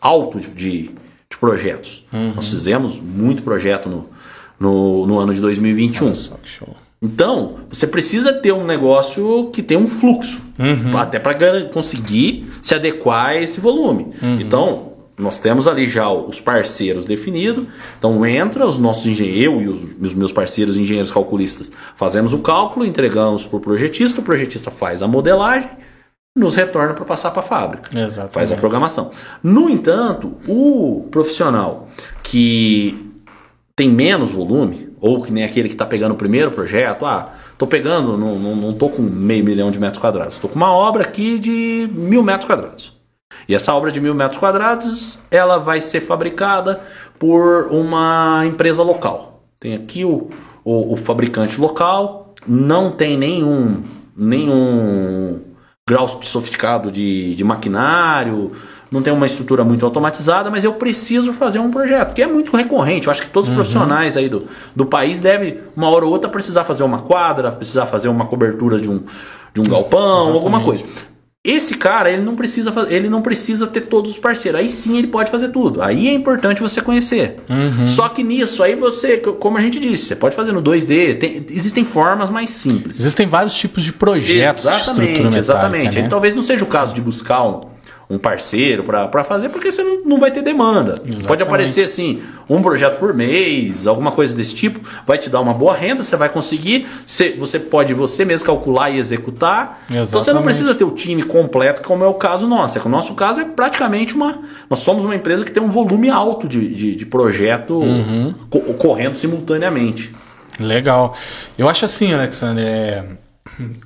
alto de, de projetos. Uhum. Nós fizemos muito projeto no, no, no ano de 2021. Nossa, que show. Então, você precisa ter um negócio que tem um fluxo, uhum. até para conseguir se adequar a esse volume. Uhum. Então, nós temos ali já os parceiros definidos. Então entra os nossos engenheiros, eu e os, os, meus parceiros engenheiros calculistas fazemos o cálculo, entregamos para o projetista, o projetista faz a modelagem, nos retorna para passar para a fábrica.
Exatamente.
Faz a programação. No entanto, o profissional que tem menos volume, ou que nem aquele que está pegando o primeiro projeto, ah, estou pegando, não, não, não tô com meio milhão de metros quadrados, estou com uma obra aqui de mil metros quadrados. E essa obra de mil metros quadrados, ela vai ser fabricada por uma empresa local. Tem aqui o, o, o fabricante local, não tem nenhum, nenhum grau sofisticado de, de maquinário, não tem uma estrutura muito automatizada, mas eu preciso fazer um projeto, que é muito recorrente. Eu acho que todos os uhum. profissionais aí do, do país devem, uma hora ou outra, precisar fazer uma quadra, precisar fazer uma cobertura de um, de um galpão, Exatamente. alguma coisa. Esse cara, ele não precisa ele não precisa ter todos os parceiros. Aí sim ele pode fazer tudo. Aí é importante você conhecer. Uhum. Só que nisso, aí você, como a gente disse, você pode fazer no 2D. Tem, existem formas mais simples.
Existem vários tipos de projetos
exatamente,
de estrutura metálica,
Exatamente. Né? talvez não seja o caso de buscar um, um parceiro para fazer, porque você não, não vai ter demanda. Exatamente. Pode aparecer assim, um projeto por mês, alguma coisa desse tipo, vai te dar uma boa renda, você vai conseguir, você, você pode você mesmo calcular e executar. Exatamente. Então você não precisa ter o time completo, como é o caso nosso. É que o nosso caso é praticamente uma. Nós somos uma empresa que tem um volume alto de, de, de projeto uhum. ocorrendo simultaneamente.
Legal. Eu acho assim, Alexandre, é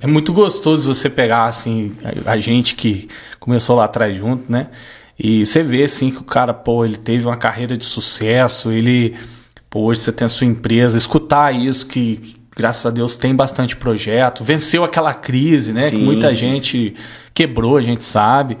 É muito gostoso você pegar, assim, a, a gente que começou lá atrás junto, né? E você vê, assim, que o cara, pô, ele teve uma carreira de sucesso, ele, pô, hoje você tem a sua empresa, escutar isso, que, que graças a Deus tem bastante projeto, venceu aquela crise, né? Sim, que muita gente quebrou, a gente sabe.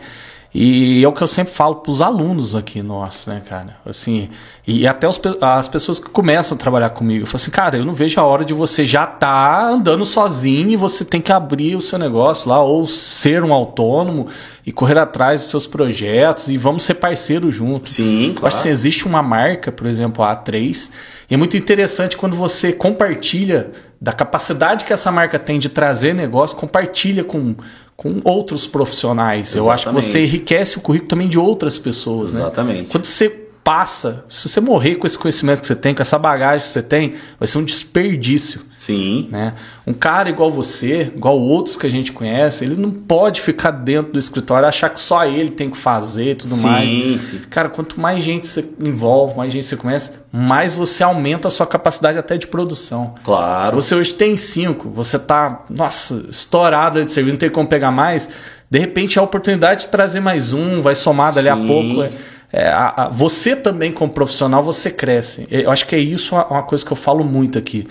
E é o que eu sempre falo para os alunos aqui nossos, né, cara? Assim, e até os, as pessoas que começam a trabalhar comigo. Eu falo assim, cara, eu não vejo a hora de você já tá andando sozinho e você tem que abrir o seu negócio lá, ou ser um autônomo e correr atrás dos seus projetos e vamos ser parceiros juntos.
Sim,
claro. Eu acho que existe uma marca, por exemplo, a A3, e é muito interessante quando você compartilha da capacidade que essa marca tem de trazer negócio, compartilha com com outros profissionais. Exatamente. Eu acho que você enriquece o currículo também de outras pessoas.
Né? Exatamente.
Né? Quando você passa, se você morrer com esse conhecimento que você tem, com essa bagagem que você tem, vai ser um desperdício.
Sim.
Né? Um cara igual você, igual outros que a gente conhece, ele não pode ficar dentro do escritório achar que só ele tem que fazer e tudo sim, mais. Sim. Cara, quanto mais gente você envolve, mais gente você conhece, mais você aumenta a sua capacidade até de produção.
Claro.
Se você hoje tem cinco, você tá, nossa, estourado de serviço, não tem como pegar mais, de repente a oportunidade de trazer mais um, vai somar dali sim. a pouco. É, é, a, a, você também, como profissional, você cresce. Eu acho que é isso uma coisa que eu falo muito aqui.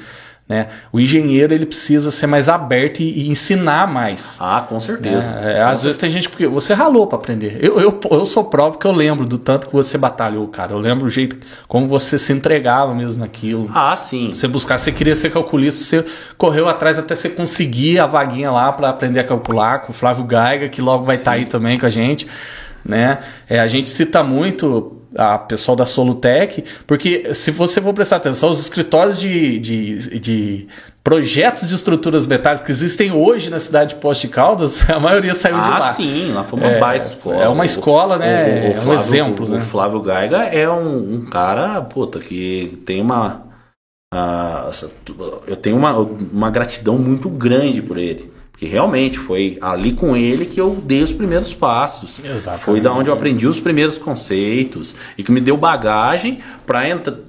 Né? O engenheiro ele precisa ser mais aberto e, e ensinar mais.
Ah, com certeza.
Né? É, às vezes tem gente porque você ralou para aprender. Eu, eu, eu sou próprio que eu lembro do tanto que você batalhou, cara. Eu lembro o jeito como você se entregava mesmo naquilo.
Ah, sim.
Você buscar, você queria ser calculista, você correu atrás até você conseguir a vaguinha lá para aprender a calcular com o Flávio Gaiga, que logo vai estar tá aí também com a gente né? É, a gente cita muito a pessoal da Solutec, porque se você for prestar atenção, os escritórios de, de, de projetos de estruturas metálicas que existem hoje na cidade de Poste Caldas, *laughs* a maioria saiu
ah,
de lá.
Ah, sim, lá foi uma
é,
baita escola.
É uma escola, né? O, o, o é um exemplo.
O,
né?
o Flávio Gaiga é um, um, cara, puta, que tem uma. Uh, eu tenho uma, uma gratidão muito grande por ele. Que realmente foi ali com ele que eu dei os primeiros passos.
Exatamente.
Foi da onde eu aprendi os primeiros conceitos e que me deu bagagem para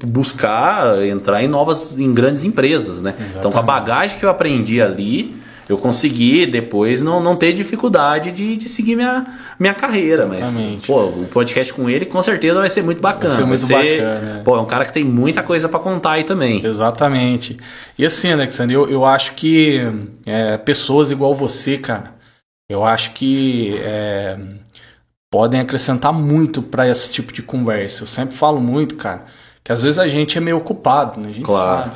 buscar entrar em novas, em grandes empresas, né? Exatamente. Então com a bagagem que eu aprendi ali, eu consegui depois não, não ter dificuldade de, de seguir minha, minha carreira. Exatamente. Mas, pô, o podcast com ele com certeza vai ser muito bacana. Vai ser
muito vai ser, bacana. É.
Pô, é um cara que tem muita coisa para contar aí também.
Exatamente. E assim, Alexandre, eu, eu acho que é, pessoas igual você, cara, eu acho que é, podem acrescentar muito para esse tipo de conversa. Eu sempre falo muito, cara, que às vezes a gente é meio ocupado, né? A gente
claro.
sabe.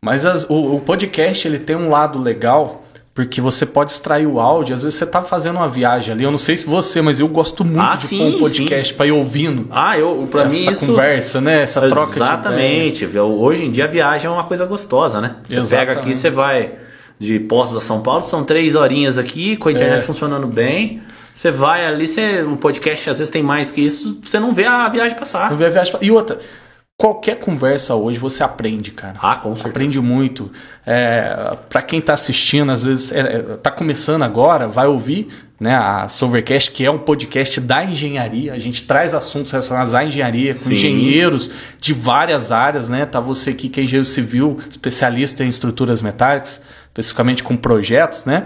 Mas as, o, o podcast ele tem um lado legal porque você pode extrair o áudio, às vezes você tá fazendo uma viagem ali. Eu não sei se você, mas eu gosto muito
ah,
de
sim,
pôr um podcast para ir ouvindo.
Ah, eu para mim
essa conversa, né? Essa troca
Exatamente. Hoje em dia a viagem é uma coisa gostosa, né? Você Exatamente. pega aqui, você vai de Poços da São Paulo, são três horinhas aqui, com a internet é. funcionando bem. Você vai ali, você, o podcast às vezes tem mais que isso, você não vê a viagem passar.
Não vê a viagem E outra, qualquer conversa hoje você aprende, cara.
Ah, com certeza.
Aprende muito. É, para quem está assistindo, às vezes é, é, tá começando agora, vai ouvir né, a Silvercast, que é um podcast da engenharia. A gente traz assuntos relacionados à engenharia, com Sim. engenheiros de várias áreas, né? Tá você aqui que é engenheiro civil, especialista em estruturas metálicas, especificamente com projetos, né?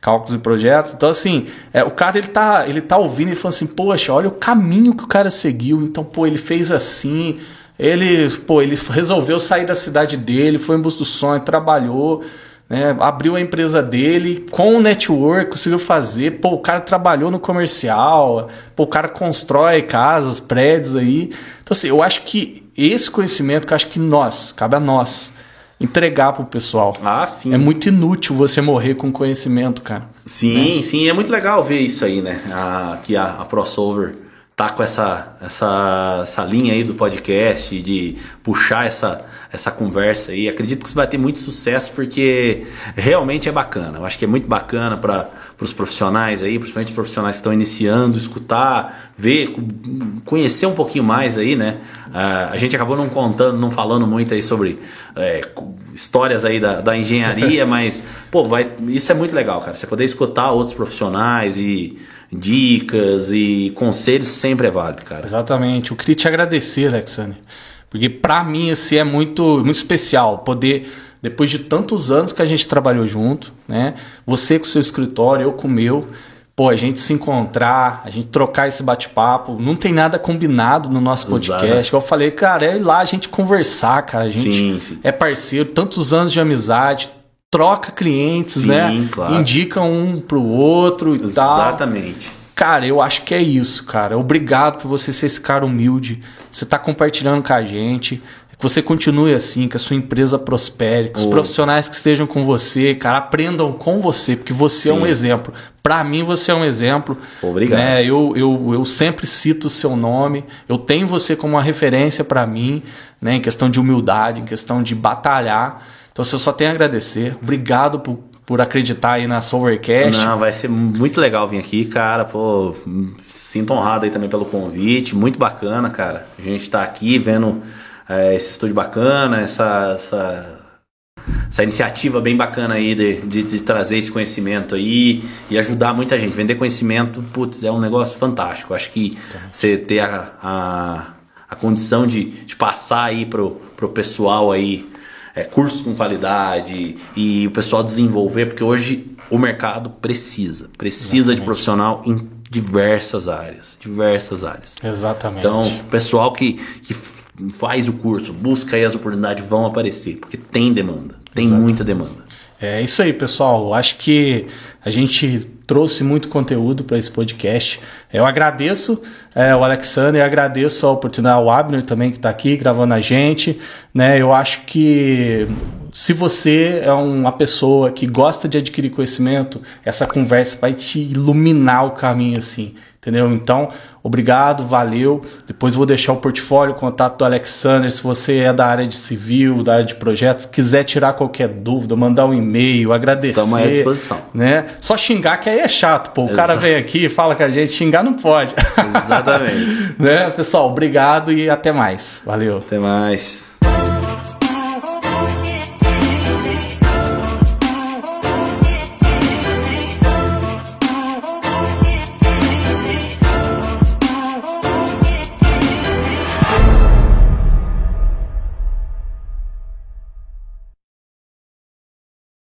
cálculos e projetos. Então, assim, é, o cara ele tá, ele tá ouvindo e falando assim, poxa, olha o caminho que o cara seguiu. Então, pô, ele fez assim, ele, pô, ele resolveu sair da cidade dele, foi em busca do sonho, trabalhou, né, abriu a empresa dele com o network, conseguiu fazer. Pô, o cara trabalhou no comercial, pô, o cara constrói casas, prédios aí. Então, assim, eu acho que esse conhecimento que eu acho que nós, cabe a nós, entregar pro pessoal.
Ah, sim.
É muito inútil você morrer com conhecimento, cara.
Sim, né? sim, é muito legal ver isso aí, né? A, que a, a crossover tá com essa, essa, essa linha aí do podcast, de puxar essa, essa conversa aí. Acredito que isso vai ter muito sucesso porque realmente é bacana. Eu acho que é muito bacana para os profissionais aí, principalmente os profissionais que estão iniciando, escutar, ver, conhecer um pouquinho mais aí, né? A gente acabou não contando, não falando muito aí sobre é, histórias aí da, da engenharia, *laughs* mas, pô, vai, isso é muito legal, cara. Você poder escutar outros profissionais e dicas e conselhos sempre é válido, cara.
Exatamente. Eu queria te agradecer, Alexandre. Porque para mim esse é muito, muito especial poder depois de tantos anos que a gente trabalhou junto, né? Você com seu escritório, eu com o meu. Pô, a gente se encontrar, a gente trocar esse bate-papo, não tem nada combinado no nosso podcast. Exato. Eu falei, cara, é ir lá a gente conversar, cara. A gente sim, sim. é parceiro, tantos anos de amizade, troca clientes, sim, né? Claro. Indica um pro outro e
Exatamente.
tal.
Exatamente.
Cara, eu acho que é isso, cara. Obrigado por você ser esse cara humilde. Você tá compartilhando com a gente. Que você continue assim, que a sua empresa prospere, que os profissionais que estejam com você, cara, aprendam com você, porque você Sim. é um exemplo. Para mim, você é um exemplo.
Obrigado.
Né? Eu, eu, eu sempre cito o seu nome. Eu tenho você como uma referência para mim, né? em questão de humildade, em questão de batalhar. Então, eu só tenho a agradecer. Obrigado por, por acreditar aí na Sowercast.
Não, vai ser muito legal vir aqui, cara. Pô, sinto honrado aí também pelo convite. Muito bacana, cara. A gente tá aqui vendo é, esse estúdio bacana, essa, essa, essa, iniciativa bem bacana aí de, de, de, trazer esse conhecimento aí e ajudar muita gente. Vender conhecimento, putz, é um negócio fantástico. Acho que você ter a, a, a condição de, de passar aí pro, pro pessoal aí é, cursos com qualidade e o pessoal desenvolver, porque hoje o mercado precisa, precisa Exatamente. de profissional em diversas áreas, diversas áreas.
Exatamente.
Então, pessoal que, que faz o curso, busca aí as oportunidades, vão aparecer, porque tem demanda, tem Exato. muita demanda.
É isso aí, pessoal. Acho que a gente trouxe muito conteúdo para esse podcast. Eu agradeço é, o Alexander, eu agradeço a oportunidade ao Abner também que está aqui gravando a gente. Né? Eu acho que se você é uma pessoa que gosta de adquirir conhecimento, essa conversa vai te iluminar o caminho assim entendeu? Então, obrigado, valeu. Depois vou deixar o portfólio, o contato do Alexander, se você é da área de civil, da área de projetos, quiser tirar qualquer dúvida, mandar um e-mail, agradecer. Estamos
à disposição.
Né? Só xingar que aí é chato, pô. O Exato. cara vem aqui e fala com a gente, xingar não pode. *laughs*
Exatamente.
né? Pessoal, obrigado e até mais. Valeu.
Até mais.